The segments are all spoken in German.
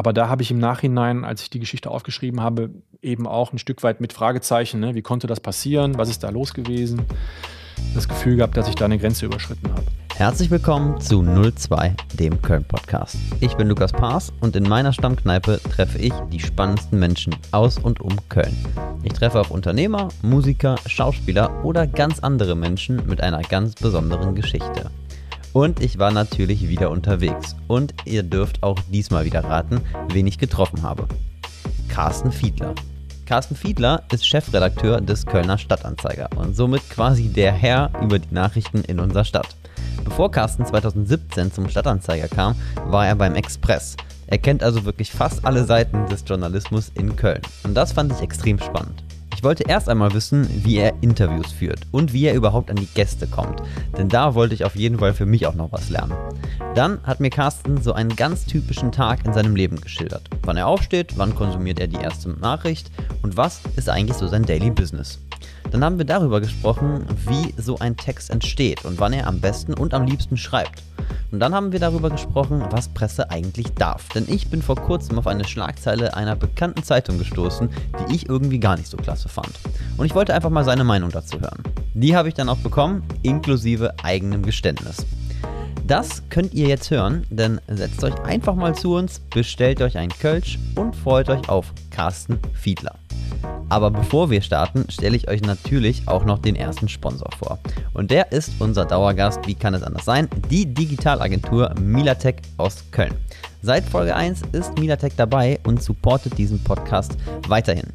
aber da habe ich im Nachhinein, als ich die Geschichte aufgeschrieben habe, eben auch ein Stück weit mit Fragezeichen, ne? wie konnte das passieren, was ist da los gewesen, das Gefühl gehabt, dass ich da eine Grenze überschritten habe. Herzlich willkommen zu 02, dem Köln-Podcast. Ich bin Lukas Paas und in meiner Stammkneipe treffe ich die spannendsten Menschen aus und um Köln. Ich treffe auch Unternehmer, Musiker, Schauspieler oder ganz andere Menschen mit einer ganz besonderen Geschichte. Und ich war natürlich wieder unterwegs. Und ihr dürft auch diesmal wieder raten, wen ich getroffen habe. Carsten Fiedler. Carsten Fiedler ist Chefredakteur des Kölner Stadtanzeiger und somit quasi der Herr über die Nachrichten in unserer Stadt. Bevor Carsten 2017 zum Stadtanzeiger kam, war er beim Express. Er kennt also wirklich fast alle Seiten des Journalismus in Köln. Und das fand ich extrem spannend. Ich wollte erst einmal wissen, wie er Interviews führt und wie er überhaupt an die Gäste kommt, denn da wollte ich auf jeden Fall für mich auch noch was lernen. Dann hat mir Carsten so einen ganz typischen Tag in seinem Leben geschildert. Wann er aufsteht, wann konsumiert er die erste Nachricht und was ist eigentlich so sein Daily Business. Dann haben wir darüber gesprochen, wie so ein Text entsteht und wann er am besten und am liebsten schreibt. Und dann haben wir darüber gesprochen, was Presse eigentlich darf. Denn ich bin vor kurzem auf eine Schlagzeile einer bekannten Zeitung gestoßen, die ich irgendwie gar nicht so klasse fand. Und ich wollte einfach mal seine Meinung dazu hören. Die habe ich dann auch bekommen, inklusive eigenem Geständnis. Das könnt ihr jetzt hören, denn setzt euch einfach mal zu uns, bestellt euch einen Kölsch und freut euch auf Carsten Fiedler. Aber bevor wir starten, stelle ich euch natürlich auch noch den ersten Sponsor vor. Und der ist unser Dauergast, wie kann es anders sein, die Digitalagentur Milatech aus Köln. Seit Folge 1 ist Milatech dabei und supportet diesen Podcast weiterhin.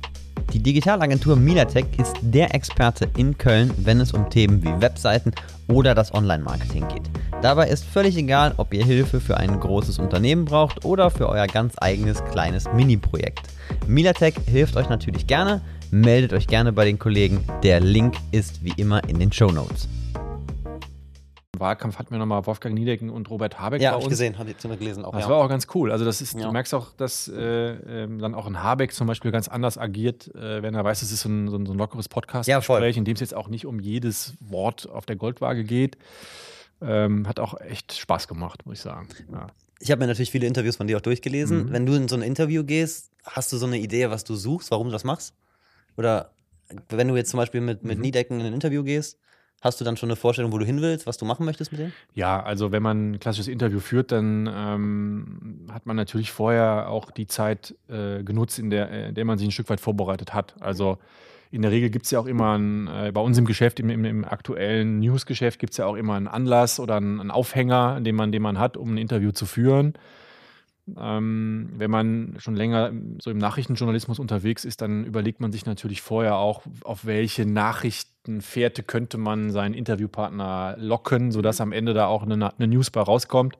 Die Digitalagentur Milatech ist der Experte in Köln, wenn es um Themen wie Webseiten oder das Online-Marketing geht. Dabei ist völlig egal, ob ihr Hilfe für ein großes Unternehmen braucht oder für euer ganz eigenes kleines Mini-Projekt. Milatech hilft euch natürlich gerne. Meldet euch gerne bei den Kollegen. Der Link ist wie immer in den Show Notes. Wahlkampf hatten wir nochmal Wolfgang Niedecken und Robert Habeck ja, bei uns. Ja, gesehen, habe ich gelesen. Auch, das ja. war auch ganz cool. Also das ist, ja. du merkst auch, dass äh, äh, dann auch ein Habeck zum Beispiel ganz anders agiert, äh, wenn er weiß, es ist so ein, so ein, so ein lockeres Podcast-Gespräch, in dem es jetzt auch nicht um jedes Wort auf der Goldwaage geht. Ähm, hat auch echt Spaß gemacht, muss ich sagen. Ja. Ich habe mir natürlich viele Interviews von dir auch durchgelesen. Mhm. Wenn du in so ein Interview gehst, hast du so eine Idee, was du suchst, warum du das machst? Oder wenn du jetzt zum Beispiel mit, mit mhm. Niedecken in ein Interview gehst, Hast du dann schon eine Vorstellung, wo du hin willst, was du machen möchtest mit dem? Ja, also wenn man ein klassisches Interview führt, dann ähm, hat man natürlich vorher auch die Zeit äh, genutzt, in der, in der man sich ein Stück weit vorbereitet hat. Also in der Regel gibt es ja auch immer ein, äh, bei uns im Geschäft, im, im, im aktuellen Newsgeschäft, gibt es ja auch immer einen Anlass oder einen, einen Aufhänger, den man, den man hat, um ein Interview zu führen. Ähm, wenn man schon länger so im Nachrichtenjournalismus unterwegs ist, dann überlegt man sich natürlich vorher auch, auf welche Nachrichtenfährte könnte man seinen Interviewpartner locken, sodass am Ende da auch eine, eine News bei rauskommt,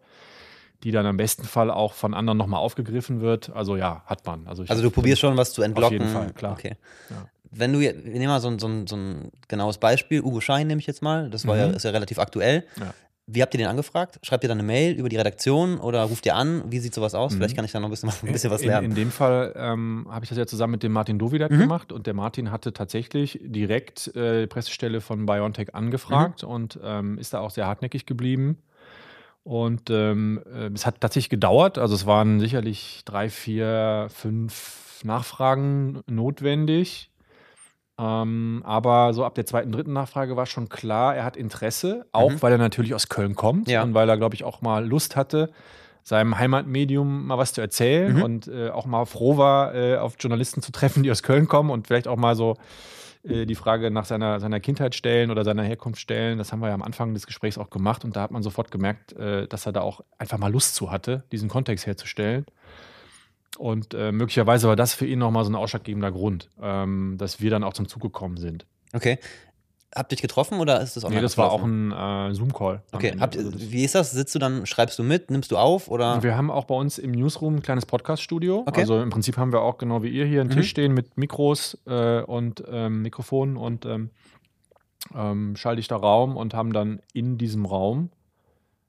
die dann am besten Fall auch von anderen nochmal aufgegriffen wird. Also ja, hat man. Also, also du probierst schon was zu entlocken. Auf jeden Fall, klar. Okay. Ja. Wenn du, wir nehmen mal so ein, so, ein, so ein genaues Beispiel, Ugo Schein nehme ich jetzt mal, das war mhm. ja, ist ja relativ aktuell. Ja. Wie habt ihr den angefragt? Schreibt ihr dann eine Mail über die Redaktion oder ruft ihr an? Wie sieht sowas aus? Mhm. Vielleicht kann ich da noch ein bisschen, ein bisschen was lernen. In, in dem Fall ähm, habe ich das ja zusammen mit dem Martin Dovidat mhm. gemacht und der Martin hatte tatsächlich direkt äh, die Pressestelle von BioNTech angefragt mhm. und ähm, ist da auch sehr hartnäckig geblieben. Und ähm, äh, es hat tatsächlich gedauert. Also es waren sicherlich drei, vier, fünf Nachfragen notwendig. Ähm, aber so ab der zweiten, dritten Nachfrage war schon klar, er hat Interesse, auch mhm. weil er natürlich aus Köln kommt ja. und weil er, glaube ich, auch mal Lust hatte, seinem Heimatmedium mal was zu erzählen mhm. und äh, auch mal froh war, äh, auf Journalisten zu treffen, die aus Köln kommen und vielleicht auch mal so äh, die Frage nach seiner, seiner Kindheit stellen oder seiner Herkunft stellen. Das haben wir ja am Anfang des Gesprächs auch gemacht und da hat man sofort gemerkt, äh, dass er da auch einfach mal Lust zu hatte, diesen Kontext herzustellen. Und äh, möglicherweise war das für ihn nochmal so ein ausschlaggebender Grund, ähm, dass wir dann auch zum Zug gekommen sind. Okay. Habt ihr dich getroffen oder ist das online? Nee, das war auch ein äh, Zoom-Call. Okay, Habt, also wie ist das? Sitzt du dann, schreibst du mit, nimmst du auf oder? Wir haben auch bei uns im Newsroom ein kleines Podcast-Studio. Okay. Also im Prinzip haben wir auch genau wie ihr hier einen mhm. Tisch stehen mit Mikros äh, und ähm, Mikrofonen und ähm, ähm, schalte ich da Raum und haben dann in diesem Raum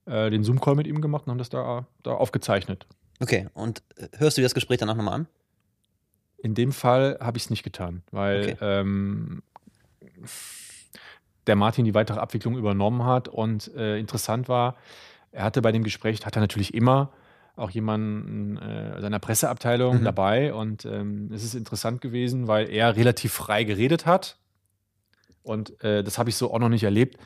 äh, den Zoom-Call mit ihm gemacht und haben das da, da aufgezeichnet. Okay, und äh, hörst du dir das Gespräch danach nochmal an? In dem Fall habe ich es nicht getan, weil okay. ähm, der Martin die weitere Abwicklung übernommen hat und äh, interessant war, er hatte bei dem Gespräch, hat er natürlich immer, auch jemanden äh, seiner Presseabteilung Mhm. dabei und ähm, es ist interessant gewesen, weil er relativ frei geredet hat und äh, das habe ich so auch noch nicht erlebt.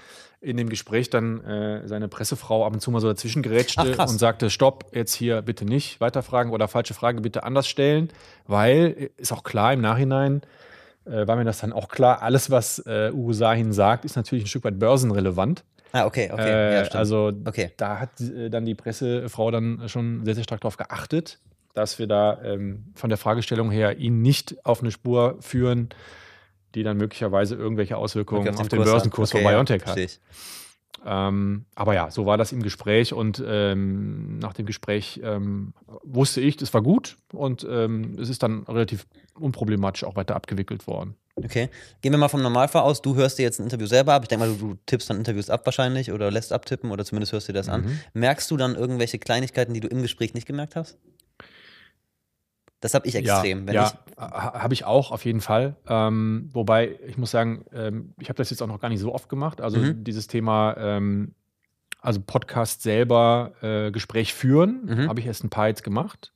In dem Gespräch dann äh, seine Pressefrau ab und zu mal so dazwischen Ach, gerätschte krass. und sagte, stopp, jetzt hier bitte nicht weiterfragen oder falsche Frage bitte anders stellen, weil äh, ist auch klar im Nachhinein, äh, war mir das dann auch klar, alles, was äh, Ugo Sahin sagt, ist natürlich ein Stück weit börsenrelevant. Ah, okay, okay. Äh, ja, stimmt. also okay. da hat äh, dann die Pressefrau dann schon sehr, sehr stark darauf geachtet, dass wir da ähm, von der Fragestellung her ihn nicht auf eine Spur führen, die dann möglicherweise irgendwelche Auswirkungen Okay, auf, den hat. Börsenkurs Okay, von ja, BioNTech verstehe hat. Ähm, aber ja, so war das im Gespräch und ähm, nach dem Gespräch ähm, wusste ich, das war gut und ähm, es ist dann relativ unproblematisch auch weiter abgewickelt worden. Okay. Gehen wir mal vom Normalfall aus. Du hörst dir jetzt ein Interview selber ab. Ich denke mal, du, du tippst dann Interviews ab wahrscheinlich oder lässt abtippen oder zumindest hörst dir das an. Mhm. Merkst du dann irgendwelche Kleinigkeiten, die du im Gespräch nicht gemerkt hast? Das habe ich extrem. Ja, ja habe ich auch auf jeden Fall. Ähm, wobei, ich muss sagen, ähm, ich habe das jetzt auch noch gar nicht so oft gemacht. Also Mhm. dieses Thema, ähm, also Podcast selber, äh, Gespräch führen, Mhm. habe ich erst ein paar jetzt gemacht.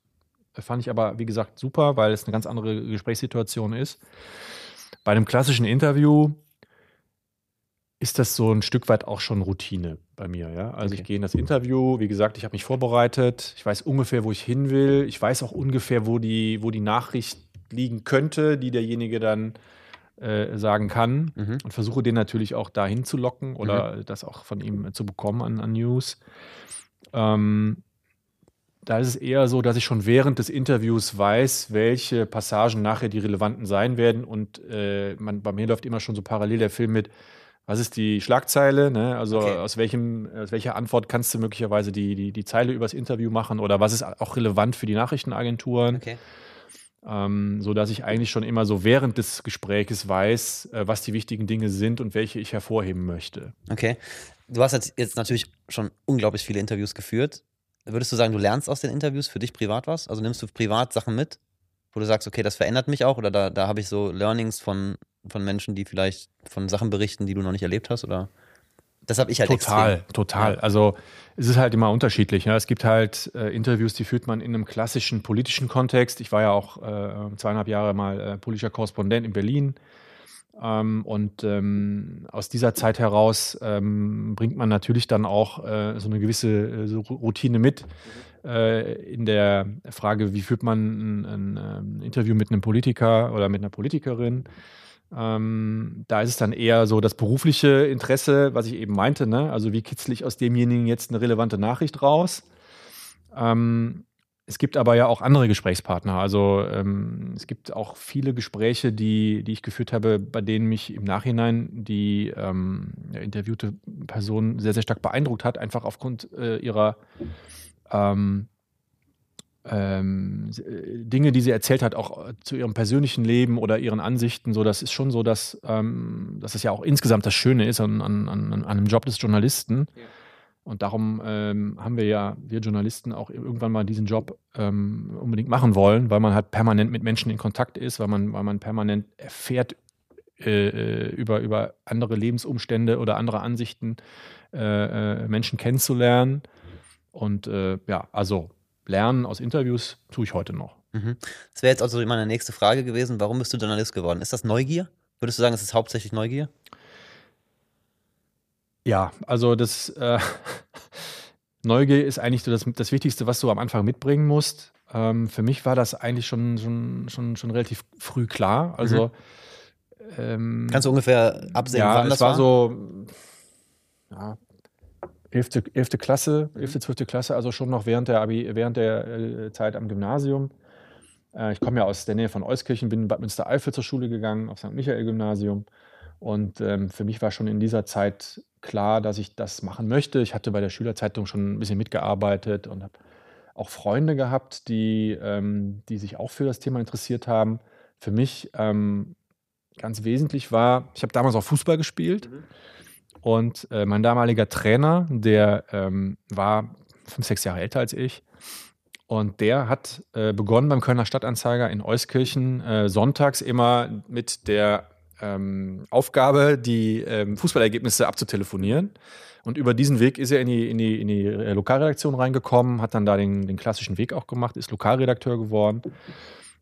Fand ich aber, wie gesagt, super, weil es eine ganz andere Gesprächssituation ist. Bei einem klassischen Interview ist das so ein Stück weit auch schon Routine bei mir. Ja? Also Okay. ich gehe in das Interview, wie gesagt, ich habe mich vorbereitet, ich weiß ungefähr, wo ich hin will, ich weiß auch ungefähr, wo die, wo die Nachricht liegen könnte, die derjenige dann äh, sagen kann Mhm. und versuche den natürlich auch dahin zu locken oder das auch von ihm zu bekommen an, an News. Ähm, da ist es eher so, dass ich schon während des Interviews weiß, welche Passagen nachher die relevanten sein werden. Und äh, man, bei mir läuft immer schon so parallel der Film mit, was ist die Schlagzeile? Ne? Also Okay. aus, welchem, aus welcher Antwort kannst du möglicherweise die, die, die Zeile übers Interview machen oder was ist auch relevant für die Nachrichtenagenturen? okay. ähm, so dass ich eigentlich schon immer so während des Gesprächs weiß, äh, was die wichtigen Dinge sind und welche ich hervorheben möchte. Okay. Du hast jetzt, jetzt natürlich schon unglaublich viele Interviews geführt. Würdest du sagen, du lernst aus den Interviews für dich privat was? Also nimmst du privat Sachen mit, wo du sagst, okay, das verändert mich auch oder da, da habe ich so Learnings von, von Menschen, die vielleicht von Sachen berichten, die du noch nicht erlebt hast oder? Das habe ich halt total, extrem. total. Ja. Also es ist halt immer unterschiedlich. Ne? Es gibt halt äh, Interviews, die führt man in einem klassischen politischen Kontext. Ich war ja auch äh, zweieinhalb Jahre mal äh, politischer Korrespondent in Berlin. Ähm, und ähm, aus dieser Zeit heraus ähm, bringt man natürlich dann auch äh, so eine gewisse äh, so Routine mit in der Frage, wie führt man ein, ein, ähm, Interview mit einem Politiker oder mit einer Politikerin. Ähm, da ist es dann eher so das berufliche Interesse, was ich eben meinte. Ne? Also wie kitzle ich aus demjenigen jetzt eine relevante Nachricht raus? Ähm, es gibt aber ja auch andere Gesprächspartner. Also ähm, es gibt auch viele Gespräche, die, die ich geführt habe, bei denen mich im Nachhinein die ähm, interviewte Person sehr, sehr stark beeindruckt hat, einfach aufgrund äh, ihrer ähm, ähm, äh, Dinge, die sie erzählt hat, auch äh, zu ihrem persönlichen Leben oder ihren Ansichten. So, das ist schon so, dass, ähm, dass es ja auch insgesamt das Schöne ist an, an, an, an einem Job des Journalisten. Und darum ähm, haben wir ja, wir Journalisten, auch irgendwann mal diesen Job ähm, unbedingt machen wollen, weil man halt permanent mit Menschen in Kontakt ist, weil man, weil man permanent erfährt äh, äh, über, über andere Lebensumstände oder andere Ansichten, äh, Menschen kennenzulernen. Und äh, ja, also lernen aus Interviews tue ich heute noch. Mhm. Das wäre jetzt also meine nächste Frage gewesen. Warum bist du Journalist geworden? Ist das Neugier? Würdest du sagen, es ist hauptsächlich Neugier? Ja, also das äh, Neugier ist eigentlich so das, das Wichtigste, was du am Anfang mitbringen musst. Ähm, für mich war das eigentlich schon, schon, schon, schon relativ früh klar. Also ähm, Kannst du ungefähr absehen, ja, wann es das war, war? so ja, 11. 11. Klasse, 11. 12. Klasse, also schon noch während der, Abi, während der äh, Zeit am Gymnasium. Äh, ich komme ja aus der Nähe von Euskirchen, bin in Bad Münstereifel zur Schule gegangen, auf St. Michael-Gymnasium. Und ähm, für mich war schon in dieser Zeit klar, dass ich das machen möchte. Ich hatte bei der Schülerzeitung schon ein bisschen mitgearbeitet und habe auch Freunde gehabt, die, ähm, die sich auch für das Thema interessiert haben. Für mich ähm, ganz wesentlich war, ich habe damals auch Fußball gespielt und äh, mein damaliger Trainer, der ähm, war fünf, sechs Jahre älter als ich. Und der hat äh, begonnen beim Kölner Stadtanzeiger in Euskirchen äh, sonntags immer mit der ähm, Aufgabe, die ähm, Fußballergebnisse abzutelefonieren. Und über diesen Weg ist er in die, in die, in die äh, Lokalredaktion reingekommen, hat dann da den, den klassischen Weg auch gemacht, ist Lokalredakteur geworden.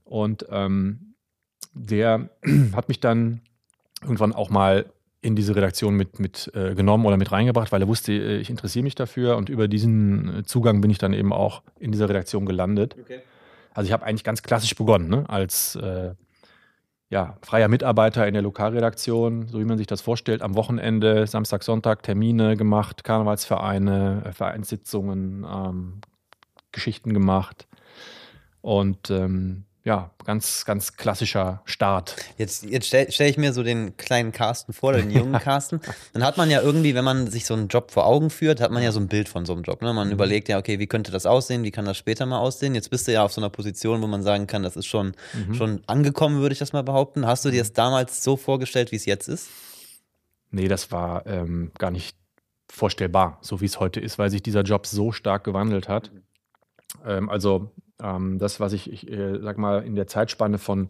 Und ähm, der hat mich dann irgendwann auch mal in diese Redaktion mit, mit äh, genommen oder mit reingebracht, weil er wusste, äh, ich interessiere mich dafür und über diesen äh, Zugang bin ich dann eben auch in dieser Redaktion gelandet. Okay. Also ich habe eigentlich ganz klassisch begonnen, ne? als äh, ja, freier Mitarbeiter in der Lokalredaktion, so wie man sich das vorstellt, am Wochenende, Samstag, Sonntag Termine gemacht, Karnevalsvereine, äh, Vereinssitzungen, ähm, Geschichten gemacht und ähm, ja, ganz, ganz klassischer Start. Jetzt, jetzt stelle stell ich mir so den kleinen Carsten vor, den jungen Carsten. Dann hat man ja irgendwie, wenn man sich so einen Job vor Augen führt, hat man ja so ein Bild von so einem Job. Ne? Man mhm. überlegt ja, okay, wie könnte das aussehen, wie kann das später mal aussehen? Jetzt bist du ja auf so einer Position, wo man sagen kann, das ist schon, mhm. schon angekommen, würde ich das mal behaupten. Hast du dir das mhm. damals so vorgestellt, wie es jetzt ist? Nee, das war ähm, gar nicht vorstellbar, so wie es heute ist, weil sich dieser Job so stark gewandelt hat. Mhm. Ähm, also ähm, das, was ich, ich äh, sag mal, in der Zeitspanne von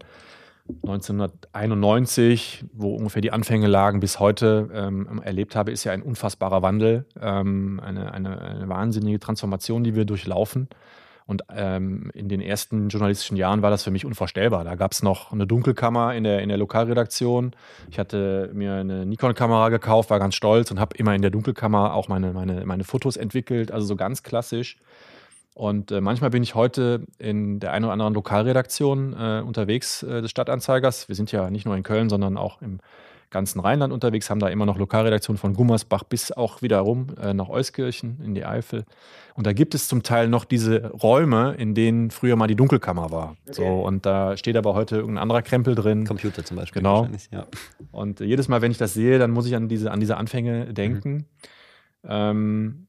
1991, wo ungefähr die Anfänge lagen, bis heute ähm, erlebt habe, ist ja ein unfassbarer Wandel, ähm, eine, eine, eine, wahnsinnige Transformation, die wir durchlaufen. Und ähm, in den ersten journalistischen Jahren war das für mich unvorstellbar. Da gab es noch eine Dunkelkammer in der, in der Lokalredaktion. Ich hatte mir eine Nikon-Kamera gekauft, war ganz stolz und habe immer in der Dunkelkammer auch meine, meine, meine Fotos entwickelt, also so ganz klassisch. Und äh, manchmal bin ich heute in der einen oder anderen Lokalredaktion äh, unterwegs äh, des Stadtanzeigers. Wir sind ja nicht nur in Köln, sondern auch im ganzen Rheinland unterwegs, haben da immer noch Lokalredaktionen von Gummersbach bis auch wieder rum äh, nach Euskirchen in die Eifel. Und da gibt es zum Teil noch diese Räume, in denen früher mal die Dunkelkammer war. Okay. So, und da steht aber heute irgendein anderer Krempel drin. Computer zum Beispiel. Genau. Ja. Und jedes Mal, wenn ich das sehe, dann muss ich an diese, an diese Anfänge denken. Mhm. Ähm,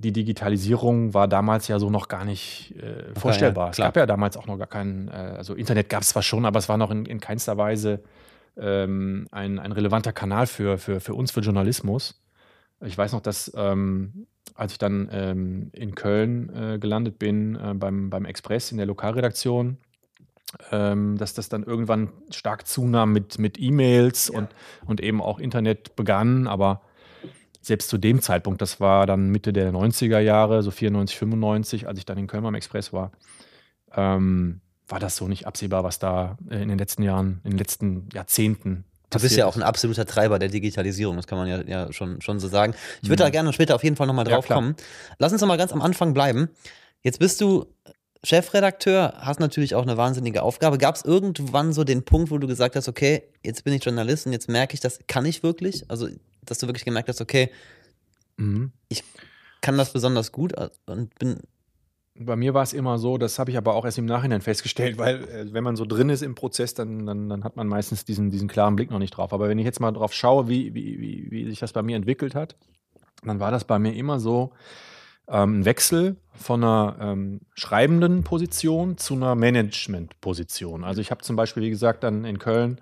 die Digitalisierung war damals ja so noch gar nicht äh, vorstellbar. Ja, es gab ja damals auch noch gar keinen, äh, also Internet gab es zwar schon, aber es war noch in, in keinster Weise ähm, ein, ein relevanter Kanal für, für, für uns, für Journalismus. Ich weiß noch, dass ähm, als ich dann ähm, in Köln äh, gelandet bin, äh, beim, beim Express in der Lokalredaktion, ähm, dass das dann irgendwann stark zunahm mit, mit E-Mails ja. und, und eben auch Internet begann, aber selbst zu dem Zeitpunkt, das war dann Mitte der 90er Jahre, so 94, 95, als ich dann in Köln am Express war, ähm, war das so nicht absehbar, was da äh, in den letzten Jahren, in den letzten Jahrzehnten Du bist ja auch ein absoluter Treiber der Digitalisierung, das kann man ja, ja schon, schon so sagen. Ich würde mhm. da gerne später auf jeden Fall nochmal drauf ja, kommen. Lass uns nochmal ganz am Anfang bleiben. Jetzt bist du Chefredakteur, hast natürlich auch eine wahnsinnige Aufgabe. Gab es irgendwann so den Punkt, wo du gesagt hast, okay, jetzt bin ich Journalist und jetzt merke ich, das kann ich wirklich? Also dass du wirklich gemerkt hast, okay, mhm. ich kann das besonders gut und bin. Bei mir war es immer so, das habe ich aber auch erst im Nachhinein festgestellt, weil äh, wenn man so drin ist im Prozess, dann, dann, dann, hat man meistens diesen, diesen klaren Blick noch nicht drauf. Aber wenn ich jetzt mal drauf schaue, wie, wie, wie, wie sich das bei mir entwickelt hat, dann war das bei mir immer so, ähm, ein Wechsel von einer ähm, schreibenden Position zu einer Management-Position. Also ich habe zum Beispiel, wie gesagt, dann in Köln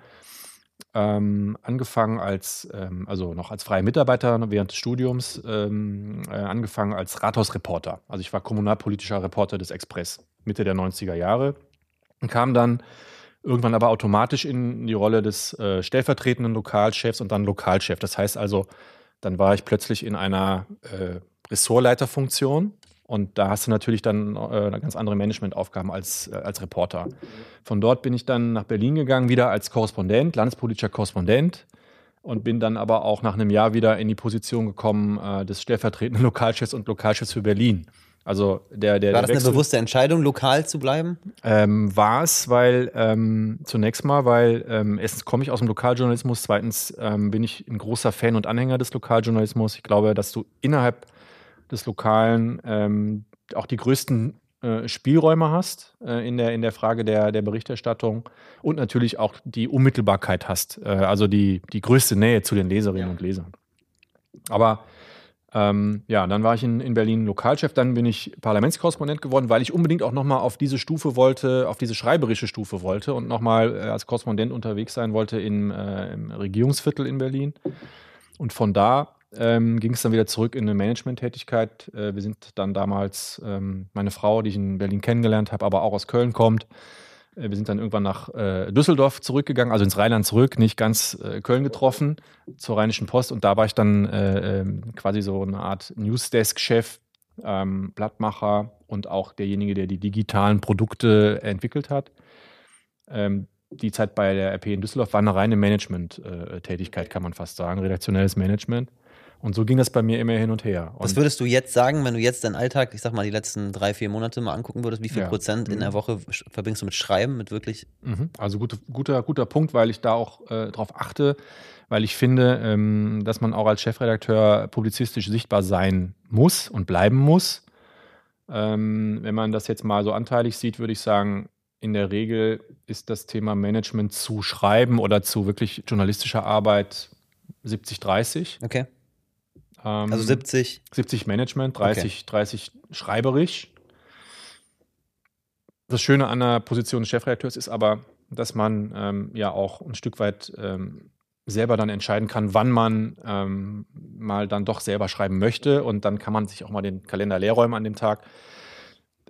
ähm, angefangen als, ähm, also noch als freier Mitarbeiter während des Studiums, ähm, äh, angefangen als Rathausreporter. Also ich war kommunalpolitischer Reporter des Express Mitte der 90er Jahre und kam dann irgendwann aber automatisch in die Rolle des äh, stellvertretenden Lokalchefs und dann Lokalchef. Das heißt also, dann war ich plötzlich in einer äh, Ressortleiterfunktion und da hast du natürlich dann äh, ganz andere Managementaufgaben als, äh, als Reporter. Von dort bin ich dann nach Berlin gegangen, wieder als Korrespondent, landespolitischer Korrespondent. Und bin dann aber auch nach einem Jahr wieder in die Position gekommen äh, des stellvertretenden Lokalchefs und Lokalchefs für Berlin. Also der, der, war das eine bewusste Entscheidung, lokal zu bleiben? Ähm, war es, weil ähm, zunächst mal, weil ähm, erstens komme ich aus dem Lokaljournalismus, zweitens ähm, bin ich ein großer Fan und Anhänger des Lokaljournalismus. Ich glaube, dass du innerhalb des Lokalen ähm, auch die größten äh, Spielräume hast äh, in, der, in der Frage der, der Berichterstattung und natürlich auch die Unmittelbarkeit hast, äh, also die, die größte Nähe zu den Leserinnen ja. und Lesern. Aber ähm, ja, dann war ich in, in Berlin Lokalchef, dann bin ich Parlamentskorrespondent geworden, weil ich unbedingt auch nochmal auf diese Stufe wollte, auf diese schreiberische Stufe wollte und nochmal äh, als Korrespondent unterwegs sein wollte im, äh, im Regierungsviertel in Berlin. Und von da ähm, ging es dann wieder zurück in eine Management-Tätigkeit. Äh, wir sind dann damals, ähm, meine Frau, die ich in Berlin kennengelernt habe, aber auch aus Köln kommt, Äh, wir sind dann irgendwann nach äh, Düsseldorf zurückgegangen, also ins Rheinland zurück, nicht ganz äh, Köln getroffen, zur Rheinischen Post. Und da war ich dann äh, ähm, quasi so eine Art Newsdesk-Chef, ähm, Blattmacher und auch derjenige, der die digitalen Produkte entwickelt hat. Ähm, die Zeit bei der RP in Düsseldorf war eine reine Management-Tätigkeit, kann man fast sagen, redaktionelles Management. Und so ging das bei mir immer hin und her. Und Was würdest du jetzt sagen, wenn du jetzt deinen Alltag, ich sag mal, die letzten drei, vier Monate mal angucken würdest, wie viel Ja. Prozent in Mhm. der Woche verbringst du mit Schreiben, mit wirklich Mhm. Also gute, guter, guter Punkt, weil ich da auch äh, drauf achte, weil ich finde, ähm, dass man auch als Chefredakteur publizistisch sichtbar sein muss und bleiben muss. Ähm, wenn man das jetzt mal so anteilig sieht, würde ich sagen, in der Regel ist das Thema Management zu schreiben oder zu wirklich journalistischer Arbeit 70-30. Okay. Ähm, Also 70. 70 Management, 30, 30 schreiberisch. Das Schöne an der Position des Chefredakteurs ist aber, dass man ähm, ja auch ein Stück weit ähm, selber dann entscheiden kann, wann man ähm, mal dann doch selber schreiben möchte und dann kann man sich auch mal den Kalender leer räumen an dem Tag.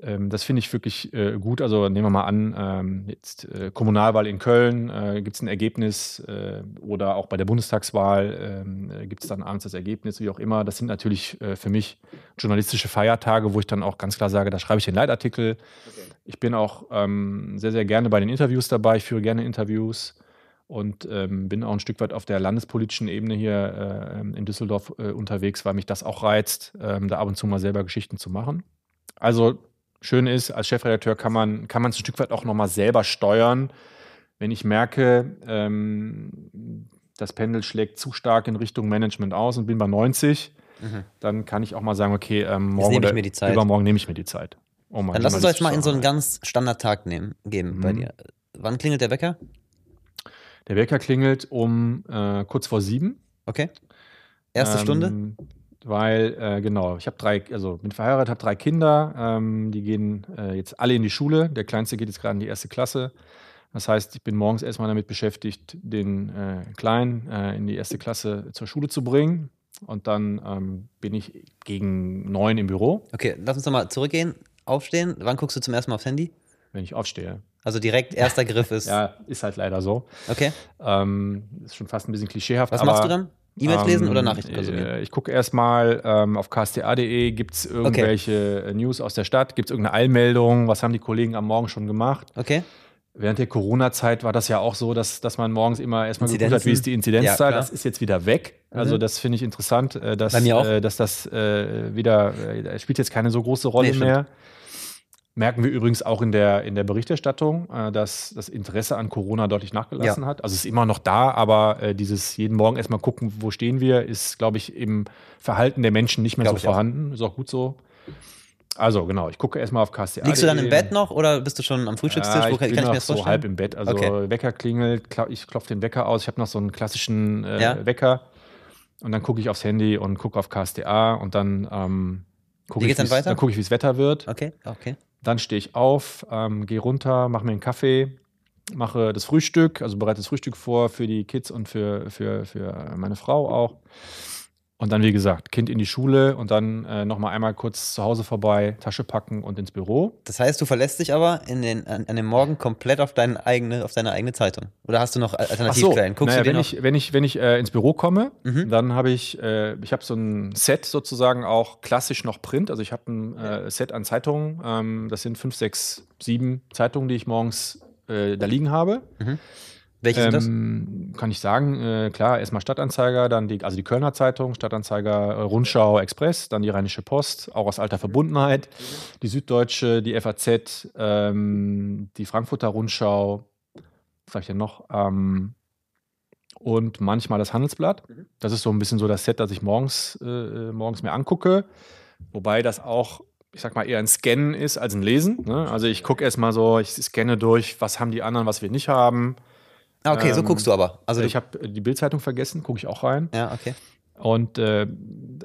Ähm, das finde ich wirklich äh, gut. Also nehmen wir mal an, ähm, jetzt äh, Kommunalwahl in Köln, äh, gibt es ein Ergebnis äh, oder auch bei der Bundestagswahl ähm, äh, gibt es dann abends das Ergebnis, wie auch immer. Das sind natürlich äh, für mich journalistische Feiertage, wo ich dann auch ganz klar sage, da schreibe ich den Leitartikel. Ich bin auch ähm, sehr, sehr gerne bei den Interviews dabei. Ich führe gerne Interviews und ähm, bin auch ein Stück weit auf der landespolitischen Ebene hier äh, in Düsseldorf äh, unterwegs, weil mich das auch reizt, ähm, da ab und zu mal selber Geschichten zu machen. Also schön ist, als Chefredakteur kann man kann man ein Stück weit auch nochmal selber steuern. Wenn ich merke, ähm, das Pendel schlägt zu stark in Richtung Management aus und bin bei 90, Mhm. dann kann ich auch mal sagen, okay, ähm, morgen nehme ich oder mir die Zeit. übermorgen nehme ich mir die Zeit. um mal Dann lass uns jetzt mal in so einen ganz Standardtag nehmen, geben bei Mhm. dir. Wann klingelt der Wecker? Der Wecker klingelt um äh, kurz vor sieben. Okay. Erste Ähm, Stunde? Weil, äh, genau, ich habe drei, also bin verheiratet, habe drei Kinder, ähm, die gehen äh, jetzt alle in die Schule. Der Kleinste geht jetzt gerade in die erste Klasse. Das heißt, ich bin morgens erstmal damit beschäftigt, den äh, Kleinen äh, in die erste Klasse zur Schule zu bringen. Und dann ähm, bin ich gegen neun im Büro, Okay, lass uns doch mal zurückgehen, aufstehen. Wann guckst du zum ersten Mal aufs Handy? wenn ich aufstehe. Also direkt erster Griff ist. Ja, ist halt leider so. Okay. Ähm, ist schon fast ein bisschen klischeehaft. Was machst du dann? E-Mails lesen ähm, oder Nachrichten konsumieren? äh, Ich gucke erstmal ähm, auf ksta.de, gibt es irgendwelche äh, News aus der Stadt, gibt es irgendeine Eilmeldung, was haben die Kollegen am Morgen schon gemacht. Okay. Während der Corona-Zeit war das ja auch so, dass, dass man morgens immer erstmal geguckt hat, wie ist die Ja, Inzidenzzahl. klar. das ist jetzt wieder weg. Also Mhm. das finde ich interessant, äh, dass, dass das äh, wieder, äh, spielt jetzt keine so große Rolle Nee, stimmt. Merken wir übrigens auch in der, in der Berichterstattung, äh, dass das Interesse an Corona deutlich nachgelassen hat. Also es ist immer noch da, aber äh, dieses jeden Morgen erstmal gucken, wo stehen wir, ist, glaube ich, im Verhalten der Menschen nicht mehr Glaub so ich auch. vorhanden. Ist auch gut so. Also genau, ich gucke erstmal auf KSTA. Liegst du dann im Bett noch oder bist du schon am Frühstückstisch? Ja, Wo ich kann, bin kann ich noch mir das so halb im Bett. Also Okay. Wecker klingelt, kla- ich klopfe den Wecker aus. Ich habe noch so einen klassischen äh, Ja. Wecker und dann gucke ich aufs Handy und gucke auf KSDA und dann ähm, gucke ich, dann dann wie das Wetter wird. Okay, okay. Dann stehe ich auf, ähm, gehe runter, mache mir einen Kaffee, mache das Frühstück, also bereite das Frühstück vor für die Kids und für, für, für meine Frau auch. Und dann, wie gesagt, Kind in die Schule und dann äh, nochmal einmal kurz zu Hause vorbei, Tasche packen und ins Büro. Das heißt, du verlässt dich aber in den, an, an dem Morgen komplett auf, deine eigene, auf deine eigene Zeitung. Oder hast du noch Alternativquellen? Guckst naja, wenn, noch? ich, wenn ich, wenn ich äh, ins Büro komme, Mhm. dann habe ich, äh, ich habe so ein Set sozusagen auch klassisch noch Print. Also ich habe ein äh, Set an Zeitungen. Ähm, das sind fünf, sechs, sieben Zeitungen, die ich morgens äh, da liegen habe. Welche sind das? Ähm, kann ich sagen, äh, klar, erstmal Stadtanzeiger, dann die, also die Kölner Zeitung, Stadtanzeiger, äh, Rundschau, Express, dann die Rheinische Post, auch aus alter Verbundenheit, die Süddeutsche, die FAZ, ähm, die Frankfurter Rundschau, was habe ich denn noch? Ähm, und manchmal das Handelsblatt. Das ist so ein bisschen so das Set, das ich morgens, äh, morgens mir angucke. Wobei das auch, ich sag mal, eher ein Scannen ist als ein Lesen. Ne? Also ich gucke erstmal so, ich scanne durch, was haben die anderen, was wir nicht haben. Ah, okay, so ähm, guckst du aber. Also ich du, habe die Bildzeitung vergessen, gucke ich auch rein. ja, okay. Und äh,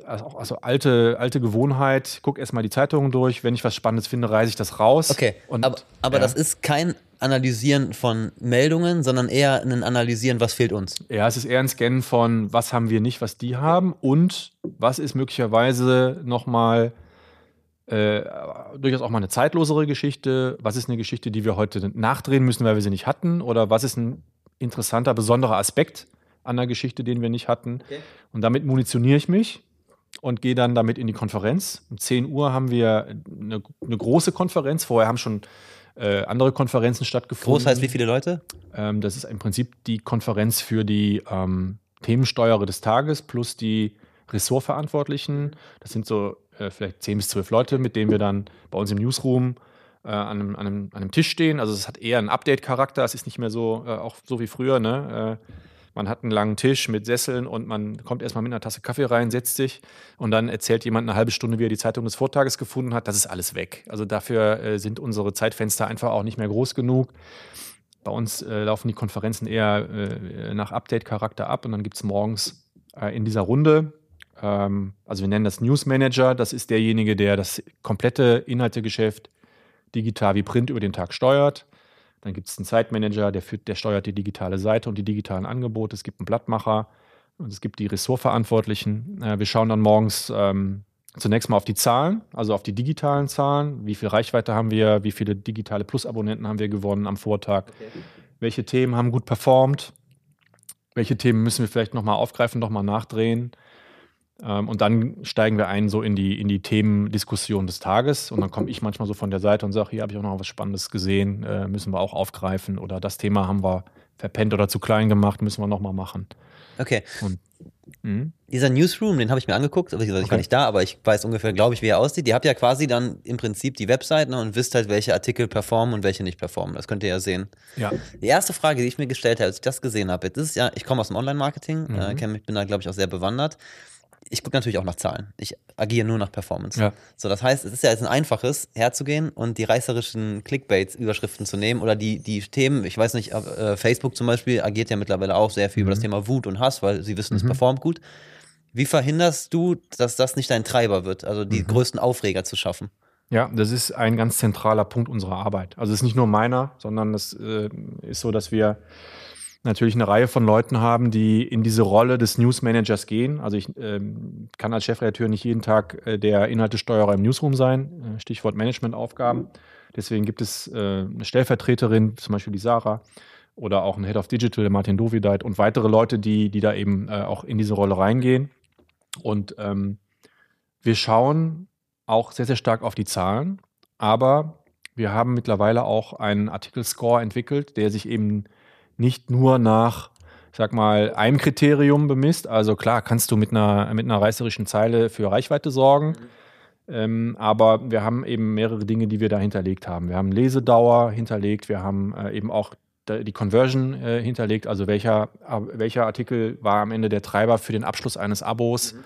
also, also alte, alte Gewohnheit, gucke erstmal die Zeitungen durch. Wenn ich was Spannendes finde, reise ich das raus. Okay, Und, aber, aber ja. das ist kein Analysieren von Meldungen, sondern eher ein Analysieren, was fehlt uns. Ja, es ist eher ein Scannen von, was haben wir nicht, was die haben und was ist möglicherweise nochmal äh, durchaus auch mal eine zeitlosere Geschichte. Was ist eine Geschichte, die wir heute nachdrehen müssen, weil wir sie nicht hatten? Oder was ist ein interessanter, besonderer Aspekt an der Geschichte, den wir nicht hatten? Okay. Und damit munitioniere ich mich und gehe dann damit in die Konferenz. Um 10 Uhr haben wir eine, eine große Konferenz. Vorher haben schon äh, andere Konferenzen stattgefunden. Groß heißt wie viele Leute? Ähm, das ist im Prinzip die Konferenz für die ähm, Themensteuere des Tages plus die Ressortverantwortlichen. Das sind so äh, vielleicht zehn bis zwölf Leute, mit denen wir dann bei uns im Newsroom äh, an, einem, an, einem, an, einem, Tisch stehen. Also es hat eher einen Update-Charakter. Es ist nicht mehr so, äh, auch so wie früher. Ne? Äh, man hat einen langen Tisch mit Sesseln und man kommt erstmal mit einer Tasse Kaffee rein, setzt sich und dann erzählt jemand eine halbe Stunde, wie er die Zeitung des Vortages gefunden hat. Das ist alles weg. Also dafür äh, sind unsere Zeitfenster einfach auch nicht mehr groß genug. Bei uns äh, laufen die Konferenzen eher nach Update-Charakter ab und dann gibt es morgens in dieser Runde ähm, also wir nennen das News Manager, das ist derjenige, der das komplette Inhaltegeschäft digital wie Print über den Tag steuert. Dann gibt es einen Zeitmanager, der, führt, der steuert die digitale Seite und die digitalen Angebote. Es gibt einen Blattmacher und es gibt die Ressortverantwortlichen. Äh, wir schauen dann morgens ähm, zunächst mal auf die Zahlen, also auf die digitalen Zahlen. Wie viel Reichweite haben wir? Wie viele digitale Plus-Abonnenten haben wir gewonnen am Vortag? Okay. Welche Themen haben gut performt? Welche Themen müssen wir vielleicht nochmal aufgreifen, nochmal nachdrehen? Ähm, und dann steigen wir ein so in die, in die Themendiskussion des Tages. Und dann komme ich manchmal so von der Seite und sage, hier habe ich auch noch was Spannendes gesehen, äh, müssen wir auch aufgreifen. Oder das Thema haben wir verpennt oder zu klein gemacht, müssen wir nochmal machen. Okay. Und, hm? Dieser Newsroom, den habe ich mir angeguckt. Also ich, okay. war nicht da, aber ich weiß ungefähr, glaube ich, wie er aussieht. Ihr habt ja quasi dann im Prinzip die Website ne, und wisst halt, welche Artikel performen und welche nicht performen. Das könnt ihr ja sehen. Ja. Die erste Frage, die ich mir gestellt habe, als ich das gesehen habe, das ist ja, ich komme aus dem Online-Marketing, mhm. äh, bin da, glaube ich, auch sehr bewandert ich gucke natürlich auch nach Zahlen. Ich agiere nur nach Performance. Ja. So, das heißt, es ist ja jetzt ein einfaches, herzugehen und die reißerischen Clickbait-Überschriften zu nehmen oder die, die Themen, ich weiß nicht, äh, Facebook zum Beispiel agiert ja mittlerweile auch sehr viel mhm. über das mhm. Thema Wut und Hass, weil sie wissen, mhm. es performt gut. Wie verhinderst du, dass das nicht dein Treiber wird, also die mhm. größten Aufreger zu schaffen? Ja, das ist ein ganz zentraler Punkt unserer Arbeit. Also es ist nicht nur meiner, sondern es äh, ist so, dass wir natürlich eine Reihe von Leuten haben, die in diese Rolle des Newsmanagers gehen. Also ich ähm, kann als Chefredakteur nicht jeden Tag äh, der Inhaltesteuerer im Newsroom sein, äh, Stichwort Managementaufgaben. Deswegen gibt es äh, eine Stellvertreterin, zum Beispiel die Sarah, oder auch ein Head of Digital, Martin Dovideit und weitere Leute, die, die da eben äh, auch in diese Rolle reingehen. Und ähm, wir schauen auch sehr, sehr stark auf die Zahlen, aber wir haben mittlerweile auch einen Artikel-Score entwickelt, der sich eben nicht nur nach, ich sag mal, einem Kriterium bemisst. Also klar, kannst du mit einer, mit einer reißerischen Zeile für Reichweite sorgen. Ähm, aber wir haben eben mehrere Dinge, die wir da hinterlegt haben. Wir haben Lesedauer hinterlegt, wir haben äh, eben auch die Conversion äh, hinterlegt, also welcher, äh, welcher Artikel war am Ende der Treiber für den Abschluss eines Abos. Mhm.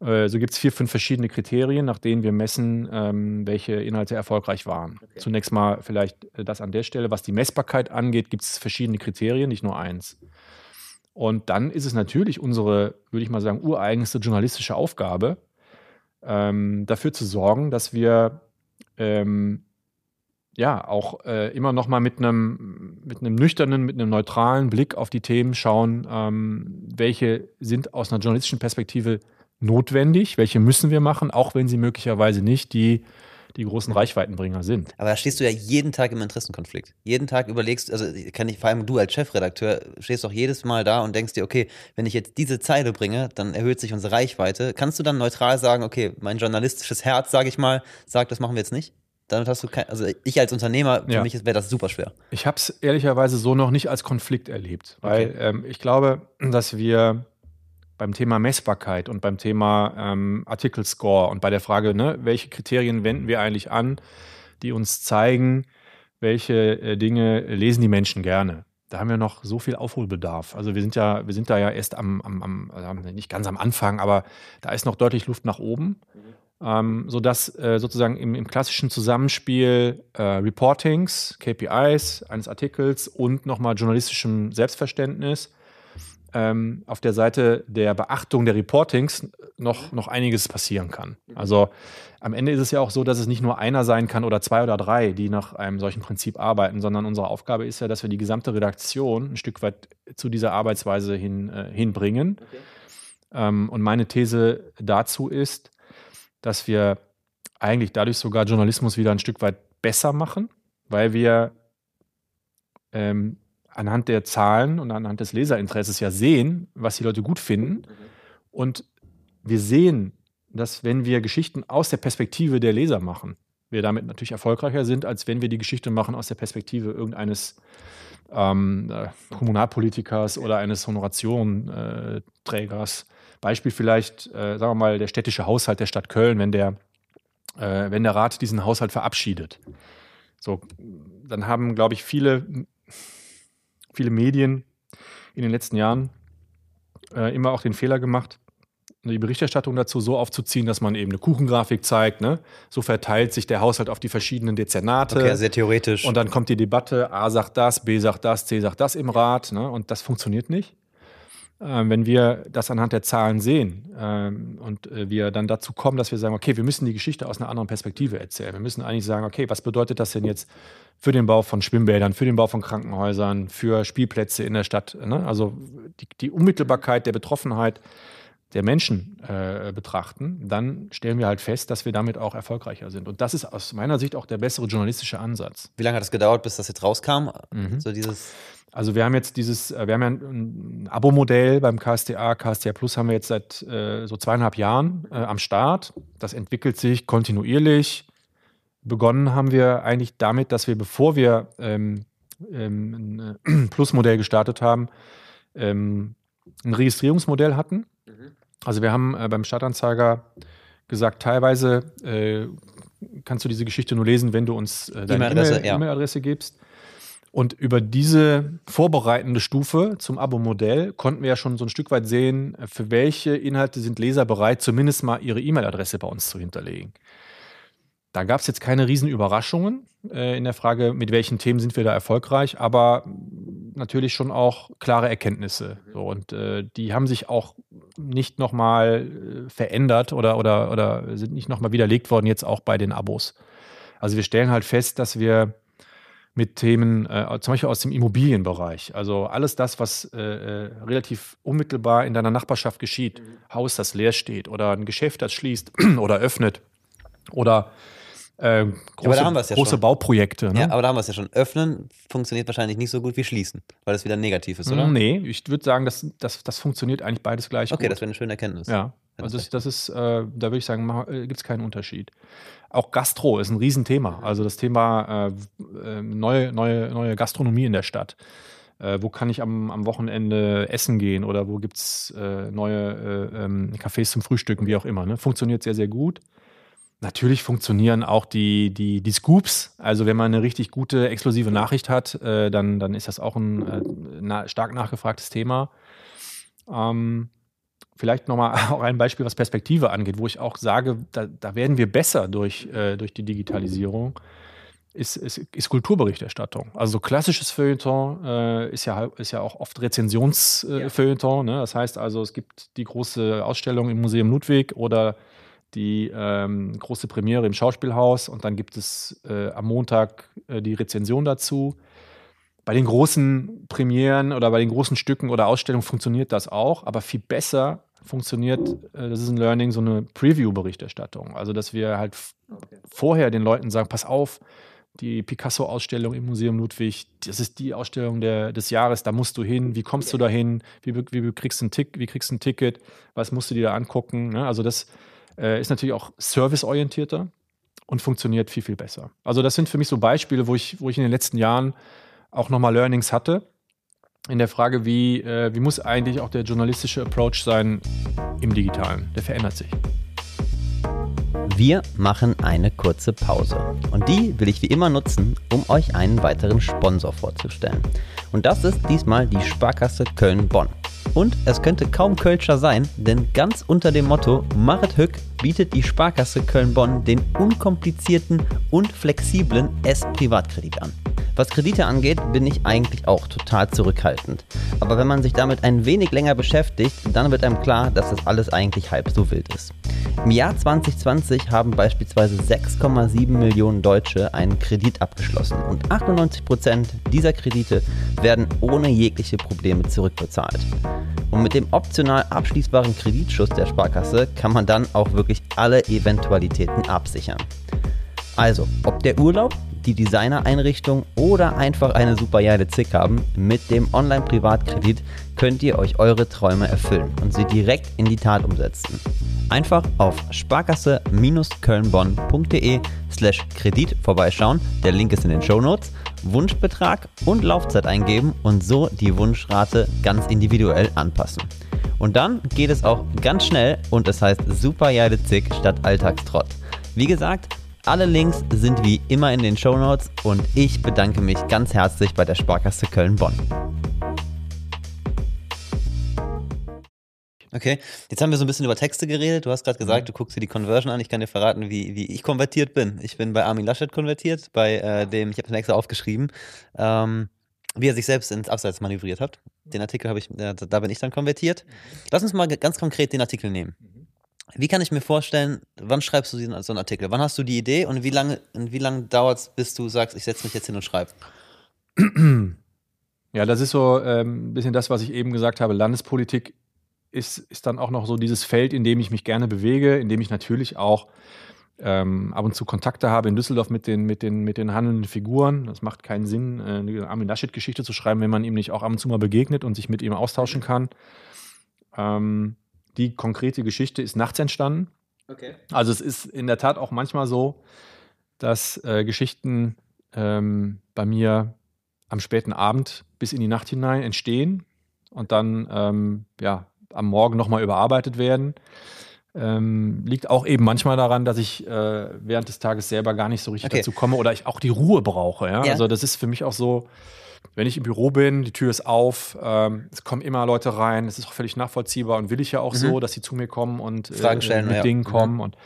Äh, so gibt es vier, fünf verschiedene Kriterien, nach denen wir messen, ähm, welche Inhalte erfolgreich waren. Okay. Zunächst mal vielleicht äh, das an der Stelle. Was die Messbarkeit angeht, gibt es verschiedene Kriterien, nicht nur eins. Und dann ist es natürlich unsere, würde ich mal sagen, ureigenste journalistische Aufgabe, ähm, dafür zu sorgen, dass wir ähm, ja auch äh, immer noch mal mit einem mit einem nüchternen, mit einem neutralen Blick auf die Themen schauen, ähm, welche sind aus einer journalistischen Perspektive notwendig, welche müssen wir machen, auch wenn sie möglicherweise nicht die die großen Reichweitenbringer sind. Aber da stehst du ja jeden Tag im Interessenkonflikt. Jeden Tag überlegst, also kann ich, vor allem du als Chefredakteur, stehst doch jedes Mal da und denkst dir, okay, wenn ich jetzt diese Zeile bringe, dann erhöht sich unsere Reichweite. Kannst du dann neutral sagen, okay, mein journalistisches Herz, sage ich mal, sagt, das machen wir jetzt nicht? Damit hast du kein, also ich als Unternehmer, für ja. mich wäre das super schwer. Ich habe es ehrlicherweise so noch nicht als Konflikt erlebt, weil okay. ähm, ich glaube, dass wir beim Thema Messbarkeit und beim Thema ähm, Artikel-Score und bei der Frage, ne, welche Kriterien wenden wir eigentlich an, die uns zeigen, welche äh, Dinge lesen die Menschen gerne. Da haben wir noch so viel Aufholbedarf. Also wir sind ja, wir sind da ja erst am, am, am also nicht ganz am Anfang, aber da ist noch deutlich Luft nach oben. Ähm, sodass äh, sozusagen im, im, klassischen Zusammenspiel äh, Reportings, KPIs eines Artikels und nochmal journalistischem Selbstverständnis ähm, auf der Seite der Beachtung der Reportings noch, noch einiges passieren kann. Also am Ende ist es ja auch so, dass es nicht nur einer sein kann oder zwei oder drei, die nach einem solchen Prinzip arbeiten, sondern unsere Aufgabe ist ja, dass wir die gesamte Redaktion ein Stück weit zu dieser Arbeitsweise hin, äh, hinbringen. Okay. Ähm, und meine These dazu ist, dass wir eigentlich dadurch sogar Journalismus wieder ein Stück weit besser machen, weil wir ähm, anhand der Zahlen und anhand des Leserinteresses ja sehen, was die Leute gut finden. Und wir sehen, dass wenn wir Geschichten aus der Perspektive der Leser machen, wir damit natürlich erfolgreicher sind, als wenn wir die Geschichte machen aus der Perspektive irgendeines ähm, äh, Kommunalpolitikers oder eines Honorationenträgers. Beispiel vielleicht, äh, sagen wir mal, der städtische Haushalt der Stadt Köln, wenn der, äh, wenn der Rat diesen Haushalt verabschiedet. So, dann haben, glaube ich, viele, viele Medien in den letzten Jahren äh, immer auch den Fehler gemacht, die Berichterstattung dazu so aufzuziehen, dass man eben eine Kuchengrafik zeigt. Ne? So verteilt sich der Haushalt auf die verschiedenen Dezernate. Okay, sehr theoretisch. Und dann kommt die Debatte, A sagt das, B sagt das, C sagt das im Rat. Ne? Und das funktioniert nicht. Ähm, wenn wir das anhand der Zahlen sehen ähm, und äh, wir dann dazu kommen, dass wir sagen, okay, wir müssen die Geschichte aus einer anderen Perspektive erzählen. Wir müssen eigentlich sagen, okay, was bedeutet das denn jetzt für den Bau von Schwimmbädern, für den Bau von Krankenhäusern, für Spielplätze in der Stadt? Ne? Also die, die Unmittelbarkeit der Betroffenheit der Menschen äh, betrachten, dann stellen wir halt fest, dass wir damit auch erfolgreicher sind. Und das ist aus meiner Sicht auch der bessere journalistische Ansatz. Wie lange hat es gedauert, bis das jetzt rauskam? Mhm. So dieses also wir haben jetzt dieses, äh, wir haben ja ein, ein Abo-Modell beim KSTA, KSTA Plus haben wir jetzt seit äh, so zweieinhalb Jahren äh, am Start. Das entwickelt sich kontinuierlich. Begonnen haben wir eigentlich damit, dass wir, bevor wir ähm, ähm, ein Plus-Modell gestartet haben, ähm, ein Registrierungsmodell hatten. Also wir haben äh, beim Stadtanzeiger gesagt, teilweise äh, kannst du diese Geschichte nur lesen, wenn du uns äh, deine E-Mail-Adresse e ja. gibst. Und über diese vorbereitende Stufe zum Abo-Modell konnten wir ja schon so ein Stück weit sehen, äh, für welche Inhalte sind Leser bereit, zumindest mal ihre E-Mail-Adresse bei uns zu hinterlegen. Da gab es jetzt keine Riesenüberraschungen äh, in der Frage, mit welchen Themen sind wir da erfolgreich, aber natürlich schon auch klare Erkenntnisse. So, und äh, die haben sich auch nicht nochmal äh, verändert oder, oder, oder sind nicht nochmal widerlegt worden, jetzt auch bei den Abos. Also wir stellen halt fest, dass wir mit Themen, äh, zum Beispiel aus dem Immobilienbereich. Also alles das, was äh, äh relativ unmittelbar in deiner Nachbarschaft geschieht. Mhm. Haus, das leer steht oder ein Geschäft, das schließt oder öffnet oder äh, große, ja, große Bauprojekte. Ne? Ja, aber da haben wir es ja schon. Öffnen funktioniert wahrscheinlich nicht so gut wie schließen, weil das wieder negativ ist, oder? Nee, ich würde sagen, das, das, das funktioniert eigentlich beides gleich okay, gut. das wäre eine schöne Erkenntnis. Ja, also das, das ist, äh, da würde ich sagen, äh, gibt es keinen Unterschied. Auch Gastro ist ein Riesenthema. Also das Thema äh, äh, neue, neue, neue Gastronomie in der Stadt. Äh, wo kann ich am, am Wochenende essen gehen oder wo gibt es äh, neue äh, ähm, Cafés zum Frühstücken, wie auch immer. Ne? Funktioniert sehr, sehr gut. Natürlich funktionieren auch die, die, die Scoops. Also wenn man eine richtig gute, explosive Nachricht hat, äh, dann, dann ist das auch ein äh, na, stark nachgefragtes Thema. Ähm, vielleicht nochmal auch ein Beispiel, was Perspektive angeht, wo ich auch sage, da, da werden wir besser durch, äh, durch die Digitalisierung, ist, ist, ist, Kulturberichterstattung. Also so klassisches Feuilleton äh, ist, ja, ist ja auch oft Rezensionsfeuilleton. Äh, ja. ne? Das heißt also, es gibt die große Ausstellung im Museum Ludwig oder die ähm, große Premiere im Schauspielhaus und dann gibt es äh, am Montag äh, die Rezension dazu. Bei den großen Premieren oder bei den großen Stücken oder Ausstellungen funktioniert das auch, aber viel besser funktioniert, äh, das ist ein Learning, so eine Preview-Berichterstattung. Also, dass wir halt okay. vorher den Leuten sagen, pass auf, die Picasso-Ausstellung im Museum Ludwig, das ist die Ausstellung der, des Jahres, da musst du hin, wie kommst du da hin, wie, wie, kriegst du ein wie kriegst du ein Ticket, was musst du dir da angucken. Ne? Also das äh, ist natürlich auch serviceorientierter und funktioniert viel, viel besser. Also das sind für mich so Beispiele, wo ich, wo ich in den letzten Jahren auch nochmal Learnings hatte. In der Frage, wie, äh, wie muss eigentlich auch der journalistische Approach sein im Digitalen? Der verändert sich. Wir machen eine kurze Pause. Und die will ich wie immer nutzen, um euch einen weiteren Sponsor vorzustellen. Und das ist diesmal die Sparkasse Köln-Bonn. Und es könnte kaum Kölscher sein, denn ganz unter dem Motto Marit Hück bietet die Sparkasse Köln-Bonn den unkomplizierten und flexiblen S-Privatkredit an. Was Kredite angeht, bin ich eigentlich auch total zurückhaltend. Aber wenn man sich damit ein wenig länger beschäftigt, dann wird einem klar, dass das alles eigentlich halb so wild ist. Im Jahr 2020 haben beispielsweise 6,7 Millionen Deutsche einen Kredit abgeschlossen und 98 Prozent dieser Kredite werden ohne jegliche Probleme zurückbezahlt. Und mit dem optional abschließbaren Kreditschuss der Sparkasse kann man dann auch wirklich alle Eventualitäten absichern. Also, ob der Urlaub, die Designereinrichtung oder einfach eine super geile Zick haben, mit dem Online-Privatkredit könnt ihr euch eure Träume erfüllen und sie direkt in die Tat umsetzen. Einfach auf sparkasse-kölnbonn.de slash Kredit vorbeischauen, der Link ist in den Show Notes, Wunschbetrag und Laufzeit eingeben und so die Wunschrate ganz individuell anpassen. Und dann geht es auch ganz schnell und es heißt super Zick statt Alltagstrott. Wie gesagt, alle Links sind wie immer in den Show Notes und ich bedanke mich ganz herzlich bei der Sparkasse Köln-Bonn. Okay, jetzt haben wir so ein bisschen über Texte geredet. Du hast gerade gesagt, du guckst dir die Conversion an. Ich kann dir verraten, wie, wie ich konvertiert bin. Ich bin bei Armin Laschet konvertiert, bei äh, dem, ich habe es extra aufgeschrieben, ähm, wie er sich selbst ins Abseits manövriert hat. Den Artikel habe ich, äh, da bin ich dann konvertiert. Lass uns mal ganz konkret den Artikel nehmen. Wie kann ich mir vorstellen, wann schreibst du so einen Artikel? Wann hast du die Idee und wie lange, wie lange dauert es, bis du sagst, ich setze mich jetzt hin und schreibe? Ja, das ist so ähm, ein bisschen das, was ich eben gesagt habe. Landespolitik ist, ist dann auch noch so dieses Feld, in dem ich mich gerne bewege, in dem ich natürlich auch ähm, ab und zu Kontakte habe in Düsseldorf mit den, mit den, mit den handelnden Figuren. Das macht keinen Sinn, äh, eine Armin Laschet-Geschichte zu schreiben, wenn man ihm nicht auch ab und zu mal begegnet und sich mit ihm austauschen kann. Ähm, die konkrete Geschichte ist nachts entstanden. Okay. Also es ist in der Tat auch manchmal so, dass äh, Geschichten ähm, bei mir am späten Abend bis in die Nacht hinein entstehen und dann ähm, ja, am Morgen nochmal überarbeitet werden. Ähm, liegt auch eben manchmal daran, dass ich äh, während des Tages selber gar nicht so richtig okay. dazu komme oder ich auch die Ruhe brauche. Ja? ja? Also das ist für mich auch so, wenn ich im Büro bin, die Tür ist auf, ähm, es kommen immer Leute rein, das ist auch völlig nachvollziehbar und will ich ja auch mhm. so, dass sie zu mir kommen und äh, Fragen stellen, mit ja. Dingen kommen. Mhm. Und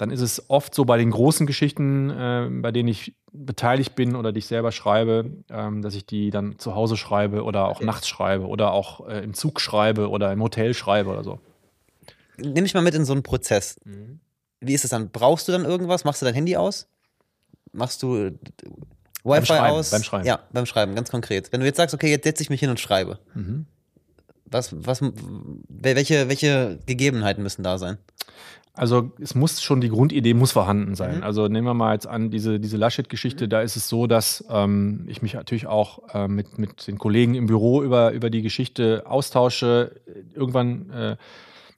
dann ist es oft so bei den großen Geschichten, äh, bei denen ich beteiligt bin oder die ich selber schreibe, ähm, dass ich die dann zu Hause schreibe oder auch okay. nachts schreibe oder auch äh, im Zug schreibe oder im Hotel schreibe oder so. Nimm mich mal mit in so einen Prozess. Mhm. Wie ist es dann? Brauchst du dann irgendwas? Machst du dein Handy aus? Machst du Wi-Fi beim aus. Beim Schreiben. Ja, beim Schreiben, ganz konkret. Wenn du jetzt sagst, okay, jetzt setze ich mich hin und schreibe. Mhm. Was, was, welche, welche Gegebenheiten müssen da sein? Also es muss schon, die Grundidee muss vorhanden sein. Mhm. Also nehmen wir mal jetzt an, diese, diese Laschet-Geschichte, mhm. da ist es so, dass ähm, ich mich natürlich auch äh, mit, mit den Kollegen im Büro über, über die Geschichte austausche. Irgendwann äh,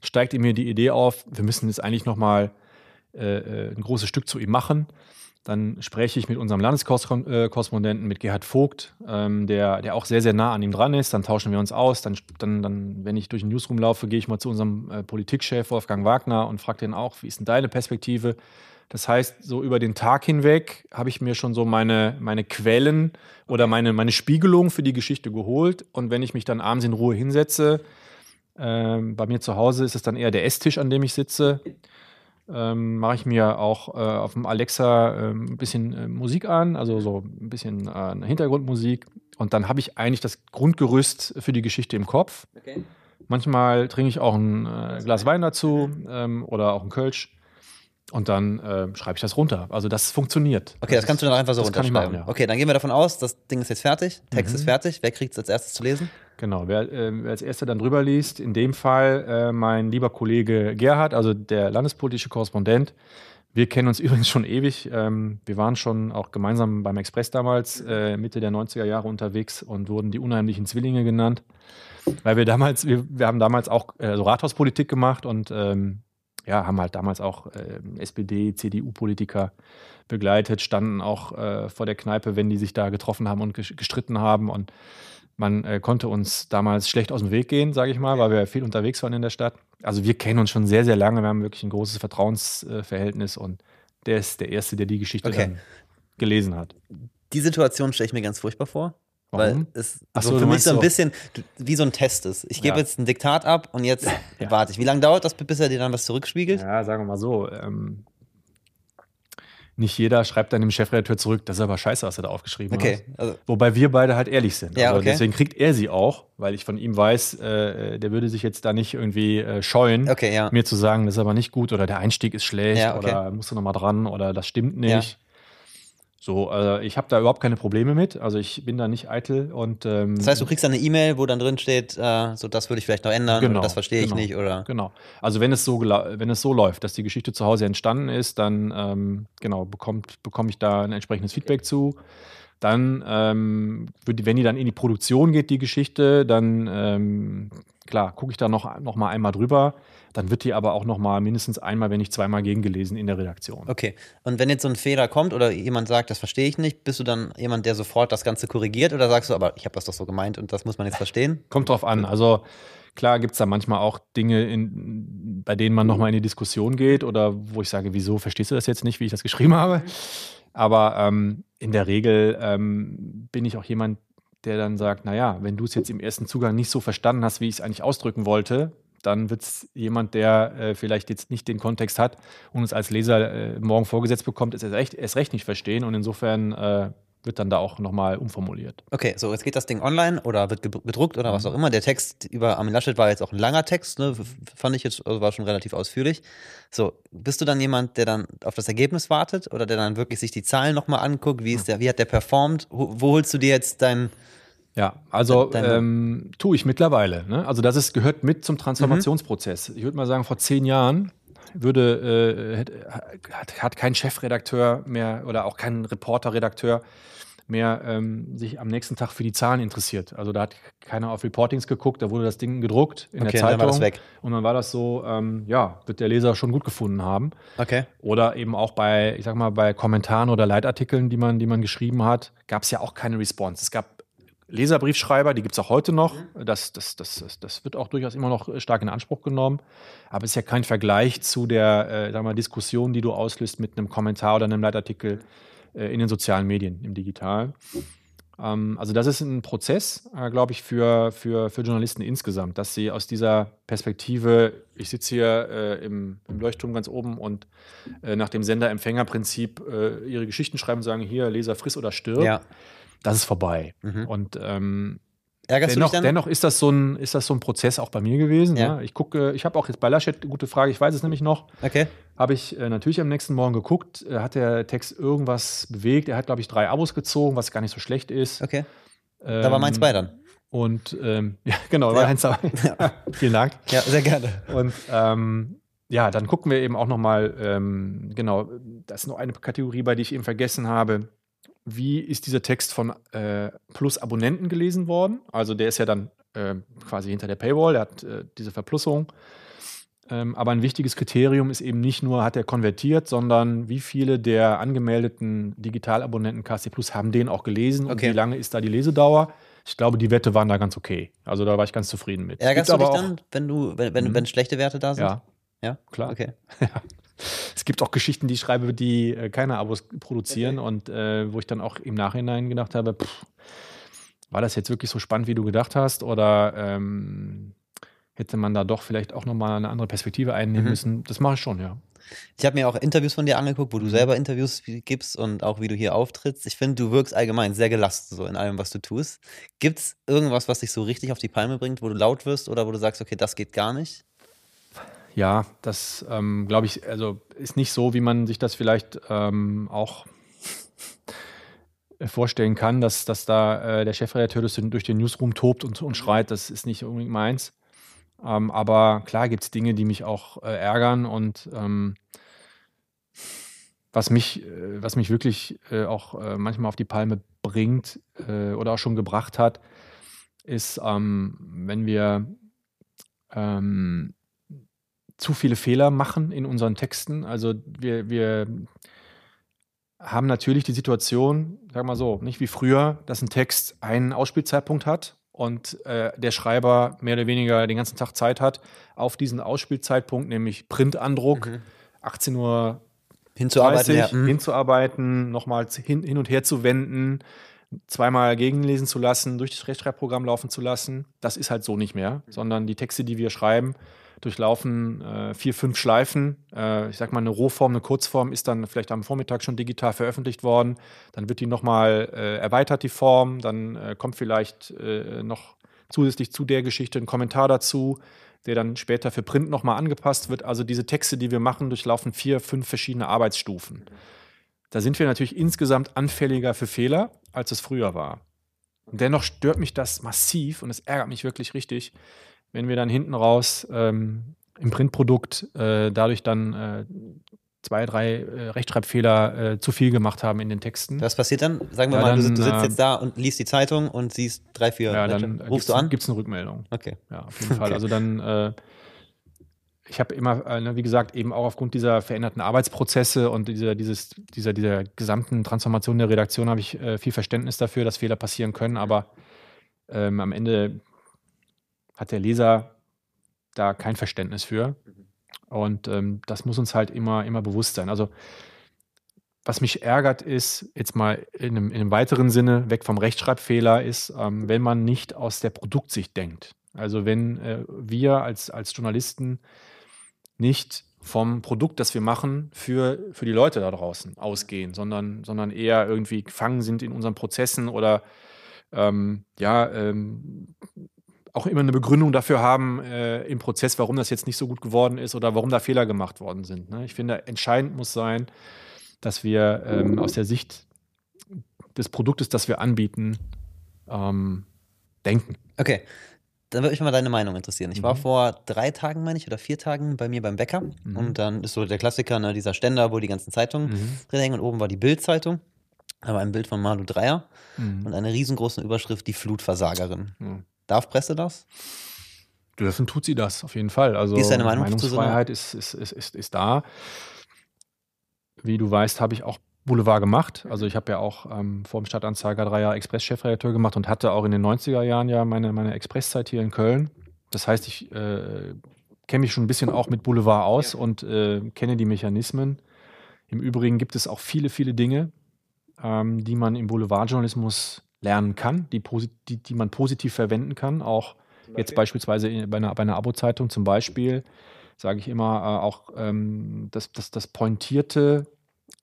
steigt in mir die Idee auf, wir müssen jetzt eigentlich nochmal äh, äh, ein großes Stück zu ihm machen. Dann spreche ich mit unserem Landeskorrespondenten, mit Gerhard Vogt, ähm, der, der auch sehr, sehr nah an ihm dran ist. Dann tauschen wir uns aus. Dann, dann, dann wenn ich durch den Newsroom laufe, gehe ich mal zu unserem äh, Politikchef Wolfgang Wagner und frage den auch, wie ist denn deine Perspektive? Das heißt, so über den Tag hinweg habe ich mir schon so meine, meine Quellen oder meine, meine Spiegelung für die Geschichte geholt. Und wenn ich mich dann abends in Ruhe hinsetze, ähm, bei mir zu Hause ist es dann eher der Esstisch, an dem ich sitze ähm, mache ich mir auch äh, auf dem Alexa äh, ein bisschen äh, Musik an, also so ein bisschen äh, Hintergrundmusik. Und dann habe ich eigentlich das Grundgerüst für die Geschichte im Kopf. Okay. Manchmal trinke ich auch ein äh, Glas Wein dazu ähm, oder auch ein Kölsch. Und dann äh, schreibe ich das runter. Also das funktioniert. Okay, das, das kannst du dann einfach so runterschreiben. Machen, ja. Okay, dann gehen wir davon aus, das Ding ist jetzt fertig, Text mhm. ist fertig. Wer kriegt es als erstes zu lesen? Genau, wer, äh, wer, als erster dann drüber liest, in dem Fall äh, mein lieber Kollege Gerhard, also der landespolitische Korrespondent. Wir kennen uns übrigens schon ewig. Ähm, wir waren schon auch gemeinsam beim Express damals, äh, Mitte der 90er Jahre unterwegs und wurden die unheimlichen Zwillinge genannt. Weil wir damals, wir, wir haben damals auch äh, so Rathauspolitik gemacht und ähm, ja, haben halt damals auch äh, SPD, CDU-Politiker begleitet, standen auch äh, vor der Kneipe, wenn die sich da getroffen haben und gestritten haben. Und man äh, konnte uns damals schlecht aus dem Weg gehen, sage ich mal, weil wir viel unterwegs waren in der Stadt. Also wir kennen uns schon sehr, sehr lange. Wir haben wirklich ein großes Vertrauensverhältnis und der ist der Erste, der die Geschichte okay. gelesen hat. Die Situation stelle ich mir ganz furchtbar vor. Warum? Weil es so, so für mich so ein bisschen wie so ein Test ist. Ich gebe ja. jetzt ein Diktat ab und jetzt ja. warte ich. Wie lange dauert das, bis er dir dann was zurückspiegelt? Ja, sagen wir mal so. Ähm, nicht jeder schreibt dann dem Chefredakteur zurück, das ist aber scheiße, was er da aufgeschrieben Okay, hat. also, Wobei wir beide halt ehrlich sind. Ja, also okay. Deswegen kriegt er sie auch, weil ich von ihm weiß, äh, der würde sich jetzt da nicht irgendwie äh, scheuen, okay, ja. mir zu sagen, das ist aber nicht gut oder der Einstieg ist schlecht Ja, oder musst du nochmal dran oder das stimmt nicht. So, äh, ich habe da überhaupt keine Probleme mit. Also ich bin da nicht eitel und ähm, Das heißt, du kriegst dann eine E-Mail, wo dann drin steht, äh, so das würde ich vielleicht noch ändern Genau, oder das verstehe ich genau. nicht oder. Genau. Also wenn es so wenn es so läuft, dass die Geschichte zu Hause entstanden ist, dann ähm, genau bekommt bekomme ich da ein entsprechendes Feedback zu. Dann, ähm, wenn die dann in die Produktion geht, die Geschichte, dann ähm, klar gucke ich da noch noch mal einmal drüber. Dann wird die aber auch noch mal mindestens einmal, wenn nicht zweimal gegengelesen in der Redaktion. Okay. Und wenn jetzt so ein Fehler kommt oder jemand sagt, das verstehe ich nicht, bist du dann jemand, der sofort das Ganze korrigiert oder sagst du, aber ich habe das doch so gemeint und das muss man jetzt verstehen? Kommt drauf an. Also klar gibt es da manchmal auch Dinge, in, bei denen man nochmal in die Diskussion geht oder wo ich sage, wieso verstehst du das jetzt nicht, wie ich das geschrieben habe? Aber ähm, in der Regel ähm, bin ich auch jemand, der dann sagt, naja, wenn du es jetzt im ersten Zugang nicht so verstanden hast, wie ich es eigentlich ausdrücken wollte, dann wird es jemand, der äh, vielleicht jetzt nicht den Kontext hat und es als Leser äh, morgen vorgesetzt bekommt, es erst recht, erst recht nicht verstehen. Und insofern äh, wird dann da auch nochmal umformuliert. Okay, so jetzt geht das Ding online oder wird ge- gedruckt oder Mhm. was auch immer. Der Text über Armin Laschet war jetzt auch ein langer Text, ne? fand ich jetzt, also war schon relativ ausführlich. So, bist du dann jemand, der dann auf das Ergebnis wartet oder der dann wirklich sich die Zahlen nochmal anguckt? Wie, ist der, wie hat der performt? Wo, wo holst du dir jetzt dein. Ja, also ähm, tue ich mittlerweile. Ne? Also das ist, gehört mit zum Transformationsprozess. Ich würde mal sagen, vor zehn Jahren würde, äh, hat, hat kein Chefredakteur mehr oder auch kein Reporterredakteur mehr ähm, sich am nächsten Tag für die Zahlen interessiert. Also da hat keiner auf Reportings geguckt, da wurde das Ding gedruckt in Okay, der dann Zeitung. war das weg. Und dann war das so, ähm, ja, wird der Leser schon gut gefunden haben. Okay. Oder eben auch bei, ich sag mal, bei Kommentaren oder Leitartikeln, die man, die man geschrieben hat, gab es ja auch keine Response. Es gab Leserbriefschreiber, die gibt es auch heute noch. Das, das, das, das, das wird auch durchaus immer noch stark in Anspruch genommen. Aber es ist ja kein Vergleich zu der äh, sag mal, Diskussion, die du auslöst mit einem Kommentar oder einem Leitartikel äh, in den sozialen Medien, im Digitalen. Ähm, also das ist ein Prozess, äh, glaube ich, für, für, für Journalisten insgesamt, dass sie aus dieser Perspektive, ich sitze hier äh, im, im Leuchtturm ganz oben und äh, nach dem Sender-Empfänger-Prinzip äh, ihre Geschichten schreiben und sagen, hier, Leser, friss oder stirb, Ja. Das ist vorbei. Mhm. Und ähm, Ärgerst dennoch, du dich dann? dennoch ist, das so ein, ist das so ein Prozess auch bei mir gewesen. Ja. Ne? Ich gucke, ich habe auch jetzt bei Laschet, gute Frage, ich weiß es nämlich noch, Okay. habe ich äh, natürlich am nächsten Morgen geguckt, äh, hat der Text irgendwas bewegt. Er hat, glaube ich, drei Abos gezogen, was gar nicht so schlecht ist. Okay. Da war meins Ähm, bei dann. Und ähm, ja, genau, Ja. war eins dabei. Vielen Dank. Ja, sehr gerne. Und ähm, ja, dann gucken wir eben auch nochmal, ähm, genau, das ist noch eine Kategorie, bei der ich eben vergessen habe. Wie ist dieser Text von äh, Plus Abonnenten gelesen worden? Also der ist ja dann äh, quasi hinter der Paywall, der hat äh, diese Verplussung. Ähm, aber ein wichtiges Kriterium ist eben nicht nur, hat er konvertiert, sondern wie viele der angemeldeten Digitalabonnenten KC Plus haben den auch gelesen Okay. und wie lange ist da die Lesedauer? Ich glaube, die Wette waren da ganz okay. Also da war ich ganz zufrieden mit. Ärgerst du gibt dich aber auch- dann, wenn du, wenn, wenn, Mhm. wenn schlechte Werte da sind? Ja, Ja? klar. Okay. Es gibt auch Geschichten, die ich schreibe, die äh, keine Abos produzieren und äh, wo ich dann auch im Nachhinein gedacht habe, pff, war das jetzt wirklich so spannend, wie du gedacht hast? Oder ähm, hätte man da doch vielleicht auch nochmal eine andere Perspektive einnehmen Mhm. müssen? Das mache ich schon, ja. Ich habe mir auch Interviews von dir angeguckt, wo Mhm. du selber Interviews gibst und auch wie du hier auftrittst. Ich finde, du wirkst allgemein sehr gelassen so in allem, was du tust. Gibt es irgendwas, was dich so richtig auf die Palme bringt, wo du laut wirst oder wo du sagst, okay, das geht gar nicht? Ja, das ähm, glaube ich, also ist nicht so, wie man sich das vielleicht ähm, auch vorstellen kann, dass, dass da äh, der Chefredakteur durch den, Newsroom tobt und, und schreit. Das ist nicht unbedingt meins. Ähm, aber klar gibt es Dinge, die mich auch äh, ärgern und ähm, was mich, äh, was mich wirklich äh, auch äh, manchmal auf die Palme bringt oder auch schon gebracht hat, ist, ähm, wenn wir ähm, zu viele Fehler machen in unseren Texten. Also wir, wir haben natürlich die Situation, sag mal so, nicht wie früher, dass ein Text einen Ausspielzeitpunkt hat und äh, der Schreiber mehr oder weniger den ganzen Tag Zeit hat, auf diesen Ausspielzeitpunkt, nämlich Printandruck, 18 Uhr Hinzuarbeiten, ja. 30, Mhm. hinzuarbeiten, nochmal hin, hin und her zu wenden, zweimal gegenlesen zu lassen, durch das Rechtschreibprogramm laufen zu lassen. Das ist halt so nicht mehr, sondern die Texte, die wir schreiben, durchlaufen äh, vier, fünf Schleifen. Äh, ich sag mal, eine Rohform, eine Kurzform ist dann vielleicht am Vormittag schon digital veröffentlicht worden. Dann wird die nochmal äh, erweitert, die Form. Dann äh, kommt vielleicht äh, noch zusätzlich zu der Geschichte ein Kommentar dazu, der dann später für Print nochmal angepasst wird. Also diese Texte, die wir machen, durchlaufen vier, fünf verschiedene Arbeitsstufen. Da sind wir natürlich insgesamt anfälliger für Fehler, als es früher war. Und dennoch stört mich das massiv und es ärgert mich wirklich richtig, wenn wir dann hinten raus ähm, im Printprodukt äh, dadurch dann äh, zwei, drei äh, Rechtschreibfehler äh, zu viel gemacht haben in den Texten. Was passiert dann? Sagen wir ja, mal, dann, du, sitzt jetzt da und liest die Zeitung und siehst drei, vier. Ja, dann rufst du an? Gibt es eine Rückmeldung. Okay. Ja, auf jeden Fall. Okay. Also dann, äh, ich habe immer, äh, ne, wie gesagt, eben auch aufgrund dieser veränderten Arbeitsprozesse und dieser, dieses, dieser, dieser gesamten Transformation der Redaktion habe ich viel Verständnis dafür, dass Fehler passieren können, aber ähm, am Ende hat der Leser da kein Verständnis für. Und ähm, das muss uns halt immer, immer bewusst sein. Also, was mich ärgert, ist, jetzt mal in einem, in einem weiteren Sinne, weg vom Rechtschreibfehler, ist, ähm, wenn man nicht aus der Produktsicht denkt. Also, wenn äh, wir als, als Journalisten nicht vom Produkt, das wir machen, für, für die Leute da draußen ausgehen, sondern, sondern eher irgendwie gefangen sind in unseren Prozessen oder ähm, ja, ähm, auch immer eine Begründung dafür haben äh, im Prozess, warum das jetzt nicht so gut geworden ist oder warum da Fehler gemacht worden sind. Ne? Ich finde, entscheidend muss sein, dass wir ähm, aus der Sicht des Produktes, das wir anbieten, ähm, denken. Okay. Dann würde mich mal deine Meinung interessieren. Ich mhm. war vor drei Tagen, meine ich, oder vier Tagen bei mir beim Bäcker. Mhm. Und dann ist so der Klassiker, ne, dieser Ständer, wo die ganzen Zeitungen mhm. drin hängen. Und oben war die Bild-Zeitung. Aber ein Bild von Malu Dreier mhm. und eine riesengroße Überschrift, die Flutversagerin. Mhm. Darf Presse das? Dürfen tut sie das, auf jeden Fall. Also Wie ist deine Meinung Meinungsfreiheit ist, ist, ist, ist, ist da. Wie du weißt, habe ich auch Boulevard gemacht. Also ich habe ja auch ähm, vor dem Stadtanzeiger drei Jahre Express-Chefredakteur gemacht und hatte auch in den 90er Jahren ja meine, meine Expresszeit hier in Köln. Das heißt, ich äh, kenne mich schon ein bisschen auch mit Boulevard aus ja. und äh, kenne die Mechanismen. Im Übrigen gibt es auch viele, viele Dinge, ähm, die man im Boulevardjournalismus lernen kann, die, die, die man positiv verwenden kann. Auch jetzt beispielsweise bei einer, bei einer Abo-Zeitung zum Beispiel, sage ich immer, äh, auch ähm, das, das, das pointierte,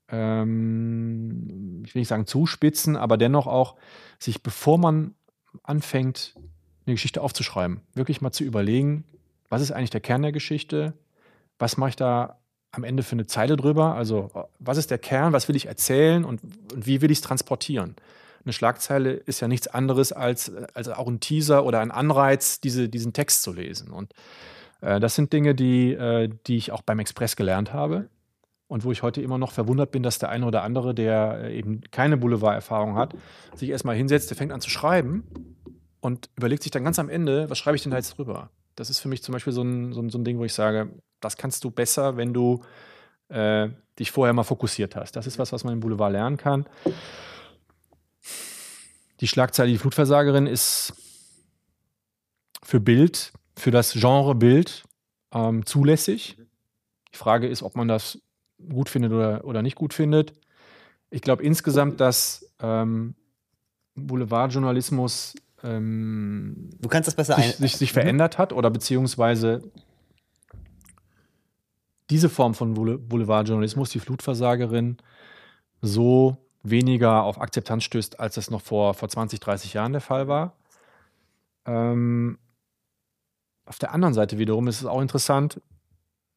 ähm, ich will nicht sagen zuspitzen, aber dennoch auch sich, bevor man anfängt, eine Geschichte aufzuschreiben, wirklich mal zu überlegen, was ist eigentlich der Kern der Geschichte, was mache ich da am Ende für eine Zeile drüber, also was ist der Kern, was will ich erzählen? Und, und wie will ich es transportieren eine Schlagzeile ist ja nichts anderes als, als auch ein Teaser oder ein Anreiz, diese, diesen Text zu lesen. Und äh, das sind Dinge, die, äh, die ich auch beim Express gelernt habe und wo ich heute immer noch verwundert bin, dass der eine oder andere, der äh, eben keine Boulevard-Erfahrung hat, sich erstmal hinsetzt, der fängt an zu schreiben und überlegt sich dann ganz am Ende, was schreibe ich denn da jetzt drüber? Das ist für mich zum Beispiel so ein, so ein, so ein Ding, wo ich sage, das kannst du besser, wenn du äh, dich vorher mal fokussiert hast. Das ist was, was man im Boulevard lernen kann. Die Schlagzeile Die Flutversagerin ist für Bild, für das Genre Bild ähm, zulässig. Die Frage ist, ob man das gut findet oder, oder nicht gut findet. Ich glaube insgesamt, dass ähm, Boulevardjournalismus ähm, du kannst das besser sich, sich, sich verändert hat oder beziehungsweise diese Form von Boulevardjournalismus, die Flutversagerin, so weniger auf Akzeptanz stößt, als das noch vor, vor 20, 30 Jahren der Fall war. Ähm, auf der anderen Seite wiederum ist es auch interessant,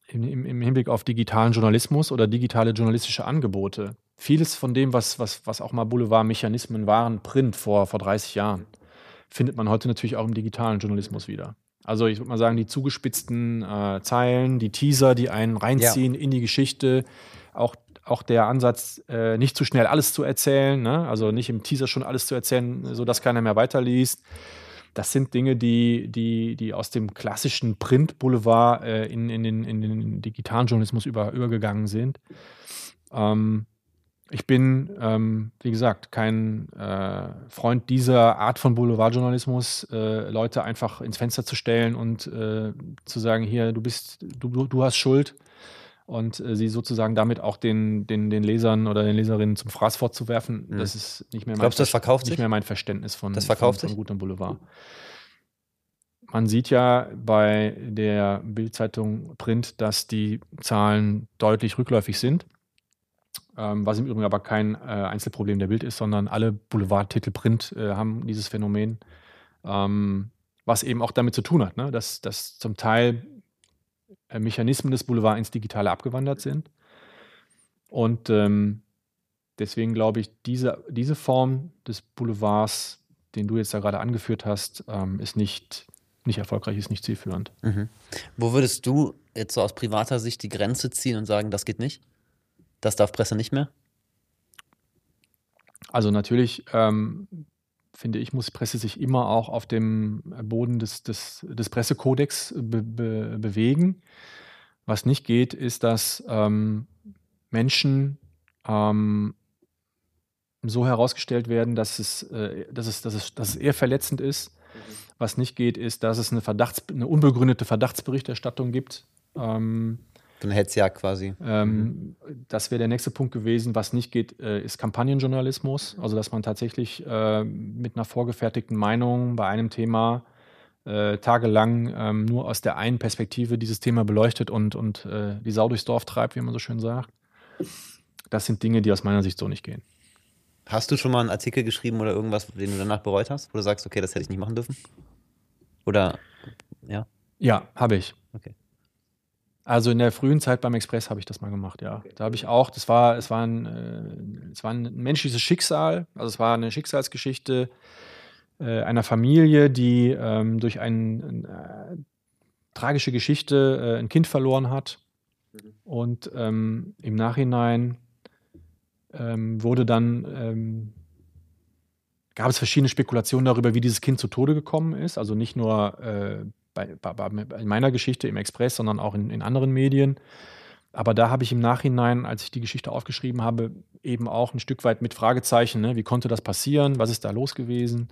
im, im, Hinblick auf digitalen Journalismus oder digitale journalistische Angebote. Vieles von dem, was, was, was auch mal Boulevardmechanismen waren, Print vor, vor 30 Jahren, findet man heute natürlich auch im digitalen Journalismus wieder. Also ich würde mal sagen, die zugespitzten äh, Zeilen, die Teaser, die einen reinziehen ja. in die Geschichte, auch auch der Ansatz, äh, nicht zu schnell alles zu erzählen, ne? also nicht im Teaser schon alles zu erzählen, sodass keiner mehr weiterliest. Das sind Dinge, die, die, die aus dem klassischen Print-Boulevard äh, in, in, den, in den digitalen Journalismus über, übergegangen sind. Ähm, ich bin, ähm, wie gesagt, kein äh, Freund dieser Art von Boulevardjournalismus, äh, Leute einfach ins Fenster zu stellen und äh, zu sagen, hier, du bist, du, du hast Schuld und äh, sie sozusagen damit auch den, den, den Lesern oder den Leserinnen zum Fraß fortzuwerfen, mhm. das ist nicht mehr, mein, Glaubst, das verkauft nicht sich? mehr mein Verständnis von, das verkauft von, von Gut und Boulevard. man sieht ja bei der Bildzeitung Print, dass die Zahlen deutlich rückläufig sind. Ähm, was im Übrigen aber kein äh, Einzelproblem der Bild ist, sondern alle Boulevardtitel Print äh, haben dieses Phänomen, ähm, was eben auch damit zu tun hat, ne? dass, dass zum Teil Mechanismen des Boulevard ins Digitale abgewandert sind. Und ähm, deswegen glaube ich, diese, diese Form des Boulevards, den du jetzt da gerade angeführt hast, ähm, ist nicht nicht erfolgreich ist, nicht zielführend. Mhm. Wo würdest du jetzt so aus privater Sicht die Grenze ziehen und sagen, das geht nicht? Das darf Presse nicht mehr? Also natürlich ähm, finde ich, muss Presse sich immer auch auf dem Boden des, des, des Pressekodex be, be, bewegen. Was nicht geht, ist, dass ähm, Menschen ähm, so herausgestellt werden, dass es, äh, dass, es, dass, es, dass es eher verletzend ist was nicht geht, ist, dass es eine, Verdachts-, eine unbegründete Verdachtsberichterstattung gibt. Ähm, Von Hetzjagd quasi. Ähm, mhm. Das wäre der nächste Punkt gewesen. Was nicht geht, äh, ist Kampagnenjournalismus. Also, dass man tatsächlich äh, mit einer vorgefertigten Meinung bei einem Thema äh, tagelang ähm, nur aus der einen Perspektive dieses Thema beleuchtet und, und äh, die Sau durchs Dorf treibt, wie man so schön sagt. Das sind Dinge, die aus meiner Sicht so nicht gehen. Hast du schon mal einen Artikel geschrieben oder irgendwas, den du danach bereut hast, wo du sagst, okay, das hätte ich nicht machen dürfen? Oder ja? Ja, habe ich. Okay. Also in der frühen Zeit beim Express habe ich das mal gemacht, ja. Okay. Da habe ich auch, das war, es war ein, äh, es war ein menschliches Schicksal, also es war eine Schicksalsgeschichte äh, einer Familie, die ähm, durch eine, äh, tragische Geschichte äh, ein Kind verloren hat. Mhm. Und ähm, im Nachhinein ähm, wurde dann, ähm, gab es verschiedene Spekulationen darüber, wie dieses Kind zu Tode gekommen ist. Also nicht nur äh, bei, bei, in meiner Geschichte im Express, sondern auch in, in anderen Medien. Aber da habe ich im Nachhinein, als ich die Geschichte aufgeschrieben habe, eben auch ein Stück weit mit Fragezeichen, ne? wie konnte das passieren, was ist da los gewesen,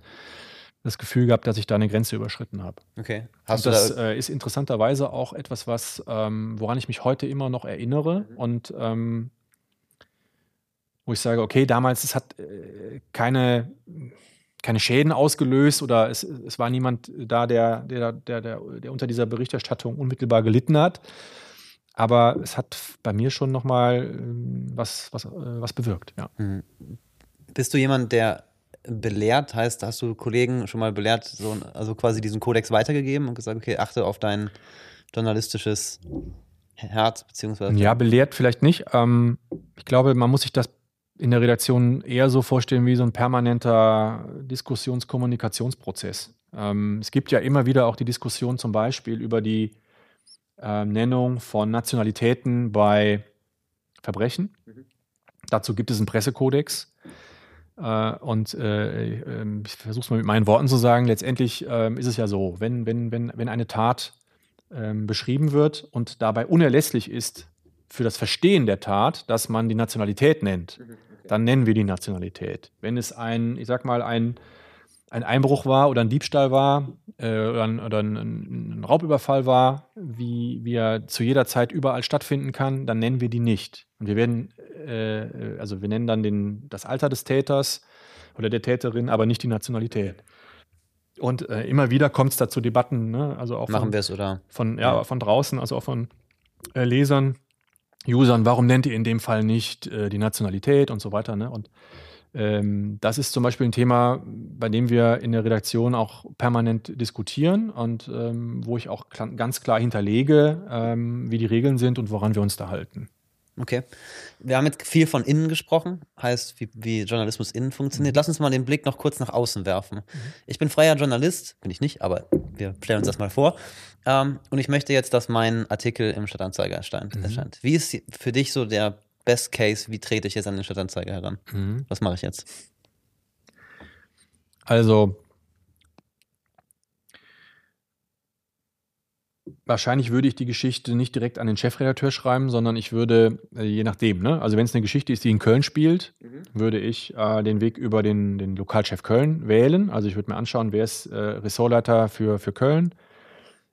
das Gefühl gehabt, dass ich da eine Grenze überschritten habe. Okay. Hast und das da äh, ist interessanterweise auch etwas, was, ähm, woran ich mich heute immer noch erinnere. Mhm. Und ähm, wo ich sage, okay, damals, es hat äh, keine, keine Schäden ausgelöst oder es, es war niemand da, der, der, der, der, der unter dieser Berichterstattung unmittelbar gelitten hat. Aber es hat bei mir schon nochmal ähm, was, was, äh, was bewirkt, ja. Mhm. Bist du jemand, der belehrt, heißt, hast du Kollegen schon mal belehrt, so, also quasi diesen Kodex weitergegeben und gesagt, okay, achte auf dein journalistisches Herz, beziehungsweise. Ja, belehrt vielleicht nicht. Ähm, ich glaube, man muss sich das in der Redaktion eher so vorstellen wie so ein permanenter Diskussionskommunikationsprozess. Ähm, es gibt ja immer wieder auch die Diskussion zum Beispiel über die äh, Nennung von Nationalitäten bei Verbrechen. Mhm. Dazu gibt es einen Pressekodex. Äh, und äh, ähm, ich versuche es mal mit meinen Worten zu sagen, letztendlich ähm, ist es ja so, wenn, wenn, wenn, wenn eine Tat ähm, beschrieben wird und dabei unerlässlich ist, für das Verstehen der Tat, dass man die Nationalität nennt. Mhm, Dann nennen wir die Nationalität. Wenn es ein, ich sag mal, ein, ein Einbruch war oder ein Diebstahl war äh, oder, ein, oder ein, ein, Raubüberfall war, wie, wie er zu jeder Zeit überall stattfinden kann, dann nennen wir die nicht. Und wir werden, äh, also wir nennen dann den, das Alter des Täters oder der Täterin, aber nicht die Nationalität. Und äh, immer wieder kommt es da zu Debatten, ne? also auch Machen wir es oder? Von, ja, ja, von draußen, also auch von äh, Lesern, Usern, warum nennt ihr in dem Fall nicht äh, die Nationalität und so weiter. Ne? Und ähm, das ist zum Beispiel ein Thema, bei dem wir in der Redaktion auch permanent diskutieren und ähm, wo ich auch ganz klar hinterlege, ähm, wie die Regeln sind und woran wir uns da halten. Okay. Wir haben jetzt viel von innen gesprochen, heißt, wie, wie Journalismus innen funktioniert. Mhm. Lass uns mal den Blick noch kurz nach außen werfen. Mhm. Ich bin freier Journalist, bin ich nicht, aber wir stellen uns das mal vor. Ähm, und ich möchte jetzt, dass mein Artikel im Stadtanzeiger erscheint. Mhm. Wie ist für dich so der Best Case? Wie trete ich jetzt an den Stadtanzeiger heran? Mhm. Was mache ich jetzt? Also, Wahrscheinlich würde ich die Geschichte nicht direkt an den Chefredakteur schreiben, sondern ich würde, äh, je nachdem, ne? also wenn es eine Geschichte ist, die in Köln spielt, mhm. würde ich äh, den Weg über den, den Lokalchef Köln wählen. Also ich würde mir anschauen, wer ist äh, Ressortleiter für, für Köln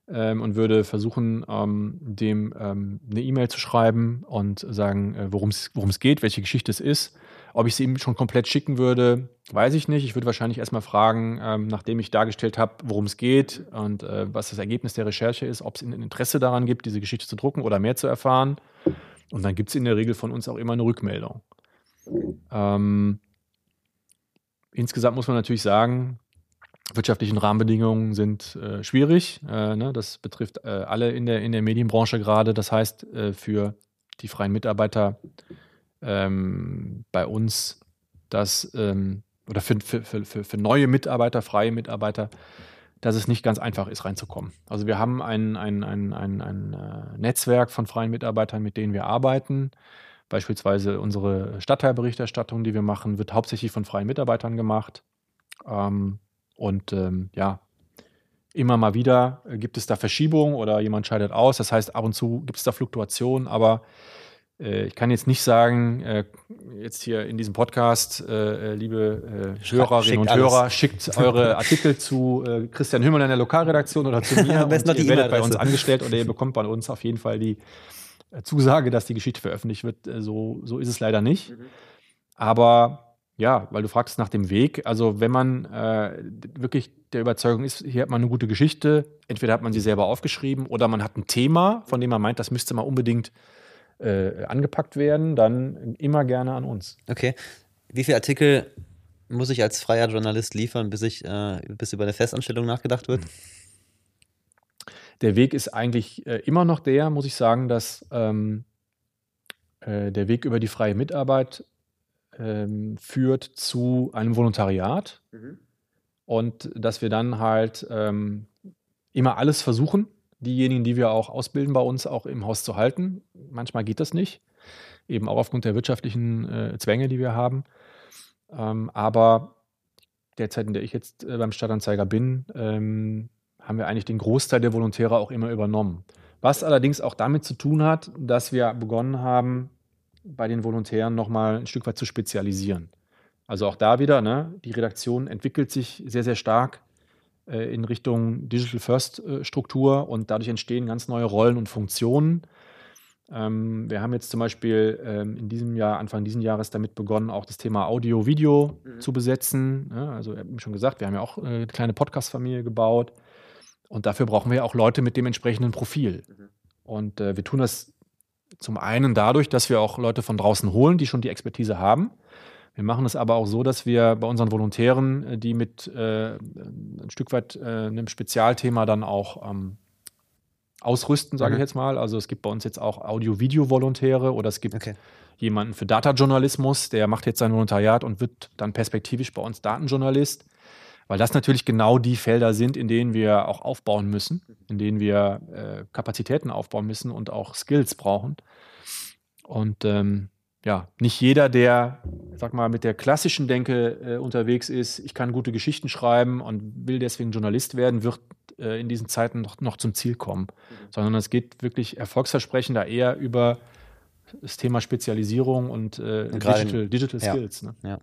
ähm, und würde versuchen, ähm, dem ähm, eine E-Mail zu schreiben und sagen, äh, worum es geht, welche Geschichte es ist Ob ich sie ihm schon komplett schicken würde, weiß ich nicht. Ich würde wahrscheinlich erstmal fragen, ähm, nachdem ich dargestellt habe, worum es geht und äh, was das Ergebnis der Recherche ist, ob es ein Interesse daran gibt, diese Geschichte zu drucken oder mehr zu erfahren. Und dann gibt es in der Regel von uns auch immer eine Rückmeldung. Ähm, insgesamt muss man natürlich sagen, wirtschaftlichen Rahmenbedingungen sind äh, schwierig. Äh, ne? Das betrifft äh, alle in der, in der Medienbranche gerade. Das heißt, äh, für die freien Mitarbeiter ähm, bei uns, dass, ähm, oder für, für, für, für neue Mitarbeiter, freie Mitarbeiter, dass es nicht ganz einfach ist, reinzukommen. Also wir haben ein, ein, ein, ein, ein äh, Netzwerk von freien Mitarbeitern, mit denen wir arbeiten. Beispielsweise unsere Stadtteilberichterstattung, die wir machen, wird hauptsächlich von freien Mitarbeitern gemacht. Ähm, und ähm, ja, immer mal wieder gibt es da Verschiebungen oder jemand scheidet aus. Das heißt, ab und zu gibt es da Fluktuationen, aber ich kann jetzt nicht sagen, äh, jetzt hier in diesem Podcast, äh, liebe Hörerinnen und Hörer, alles. schickt eure Artikel zu Christian Hümmel in der Lokalredaktion oder zu mir. und ihr werdet bei uns angestellt oder ihr bekommt bei uns auf jeden Fall die Zusage, dass die Geschichte veröffentlicht wird. So, so ist es leider nicht. Mhm. Aber ja, weil du fragst nach dem Weg. Also wenn man äh, wirklich der Überzeugung ist, hier hat man eine gute Geschichte, entweder hat man sie selber aufgeschrieben oder man hat ein Thema, von dem man meint, das müsste mal unbedingt äh, angepackt werden, dann immer gerne an uns. Okay. Wie viele Artikel muss ich als freier Journalist liefern, bis, ich, äh, bis über eine Festanstellung nachgedacht wird? Der Weg ist eigentlich äh, immer noch der, muss ich sagen, dass ähm, äh, der Weg über die freie Mitarbeit ähm, führt zu einem Volontariat mhm. und dass wir dann halt ähm, immer alles versuchen, diejenigen, die wir auch ausbilden bei uns, auch im Haus zu halten. Manchmal geht das nicht, eben auch aufgrund der wirtschaftlichen äh, Zwänge, die wir haben. Ähm, aber derzeit, in der ich jetzt äh, beim Stadtanzeiger bin, ähm, haben wir eigentlich den Großteil der Volontäre auch immer übernommen. Was allerdings auch damit zu tun hat, dass wir begonnen haben, bei den Volontären nochmal ein Stück weit zu spezialisieren. Also auch da wieder, ne, die Redaktion entwickelt sich sehr, sehr stark in Richtung Digital First äh, Struktur und dadurch entstehen ganz neue Rollen und Funktionen. Ähm, wir haben jetzt zum Beispiel ähm, in diesem Jahr, Anfang dieses Jahres damit begonnen, auch das Thema Audio, Video mhm. zu besetzen. Ja, also, ich habe schon gesagt, wir haben ja auch äh, eine kleine Podcast-Familie gebaut. Und dafür brauchen wir auch Leute mit dem entsprechenden Profil. Mhm. Und äh, wir tun das zum einen dadurch, dass wir auch Leute von draußen holen, die schon die Expertise haben. Wir machen es aber auch so, dass wir bei unseren Volontären, äh, die mit äh, ein Stück weit äh, einem Spezialthema dann auch ähm, ausrüsten, sage mhm. ich jetzt mal. Also es gibt bei uns jetzt auch Audio-Video-Volontäre oder es gibt okay. jemanden für Data-Journalismus, der macht jetzt sein Volontariat und wird dann perspektivisch bei uns Datenjournalist. Weil das natürlich genau die Felder sind, in denen wir auch aufbauen müssen, in denen wir äh, Kapazitäten aufbauen müssen und auch Skills brauchen. Und ähm, ja, nicht jeder, der, sag mal, mit der klassischen Denke äh, unterwegs ist, ich kann gute Geschichten schreiben und will deswegen Journalist werden, wird äh, in diesen Zeiten noch, noch zum Ziel kommen. Mhm. Sondern es geht wirklich erfolgsversprechender eher über das Thema Spezialisierung und, äh, Digital, Digital Skills. Ja, ne? ja.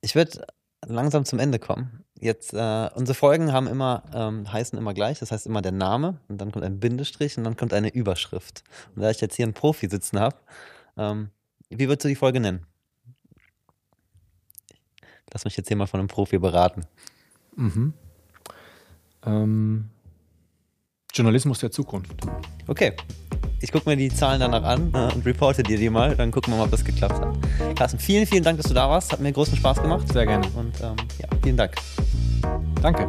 Ich würde langsam zum Ende kommen. Jetzt, äh, unsere Folgen haben immer, ähm, heißen immer gleich, das heißt immer der Name und dann kommt ein Bindestrich und dann kommt eine Überschrift. Und da ich jetzt hier einen Profi sitzen habe, ähm, wie würdest du die Folge nennen? Lass mich jetzt hier mal von einem Profi beraten. Mhm. Ähm, Journalismus der Zukunft. Okay, ich gucke mir die Zahlen danach an äh, und reporte dir die mal. Dann gucken wir mal, ob das geklappt hat. Carsten, vielen, vielen Dank, dass du da warst. Hat mir großen Spaß gemacht. Sehr gerne. Und ähm, ja, vielen Dank. Danke.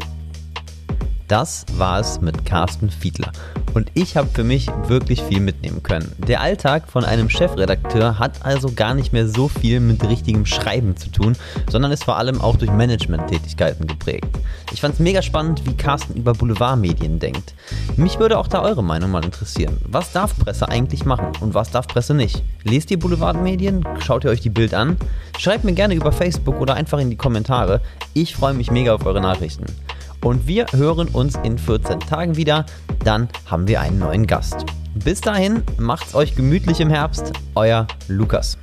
Das war es mit Carsten Fiedler. Und ich habe für mich wirklich viel mitnehmen können. Der Alltag von einem Chefredakteur hat also gar nicht mehr so viel mit richtigem Schreiben zu tun, sondern ist vor allem auch durch Management-Tätigkeiten geprägt. Ich fand es mega spannend, wie Carsten über Boulevardmedien denkt. Mich würde auch da eure Meinung mal interessieren. Was darf Presse eigentlich machen und was darf Presse nicht? Lest ihr Boulevardmedien? Schaut ihr euch die Bild an? Schreibt mir gerne über Facebook oder einfach in die Kommentare. Ich freue mich mega auf eure Nachrichten. Und wir hören uns in 14 Tagen wieder. Dann haben wir einen neuen Gast. Bis dahin, macht's euch gemütlich im Herbst. Euer Lukas.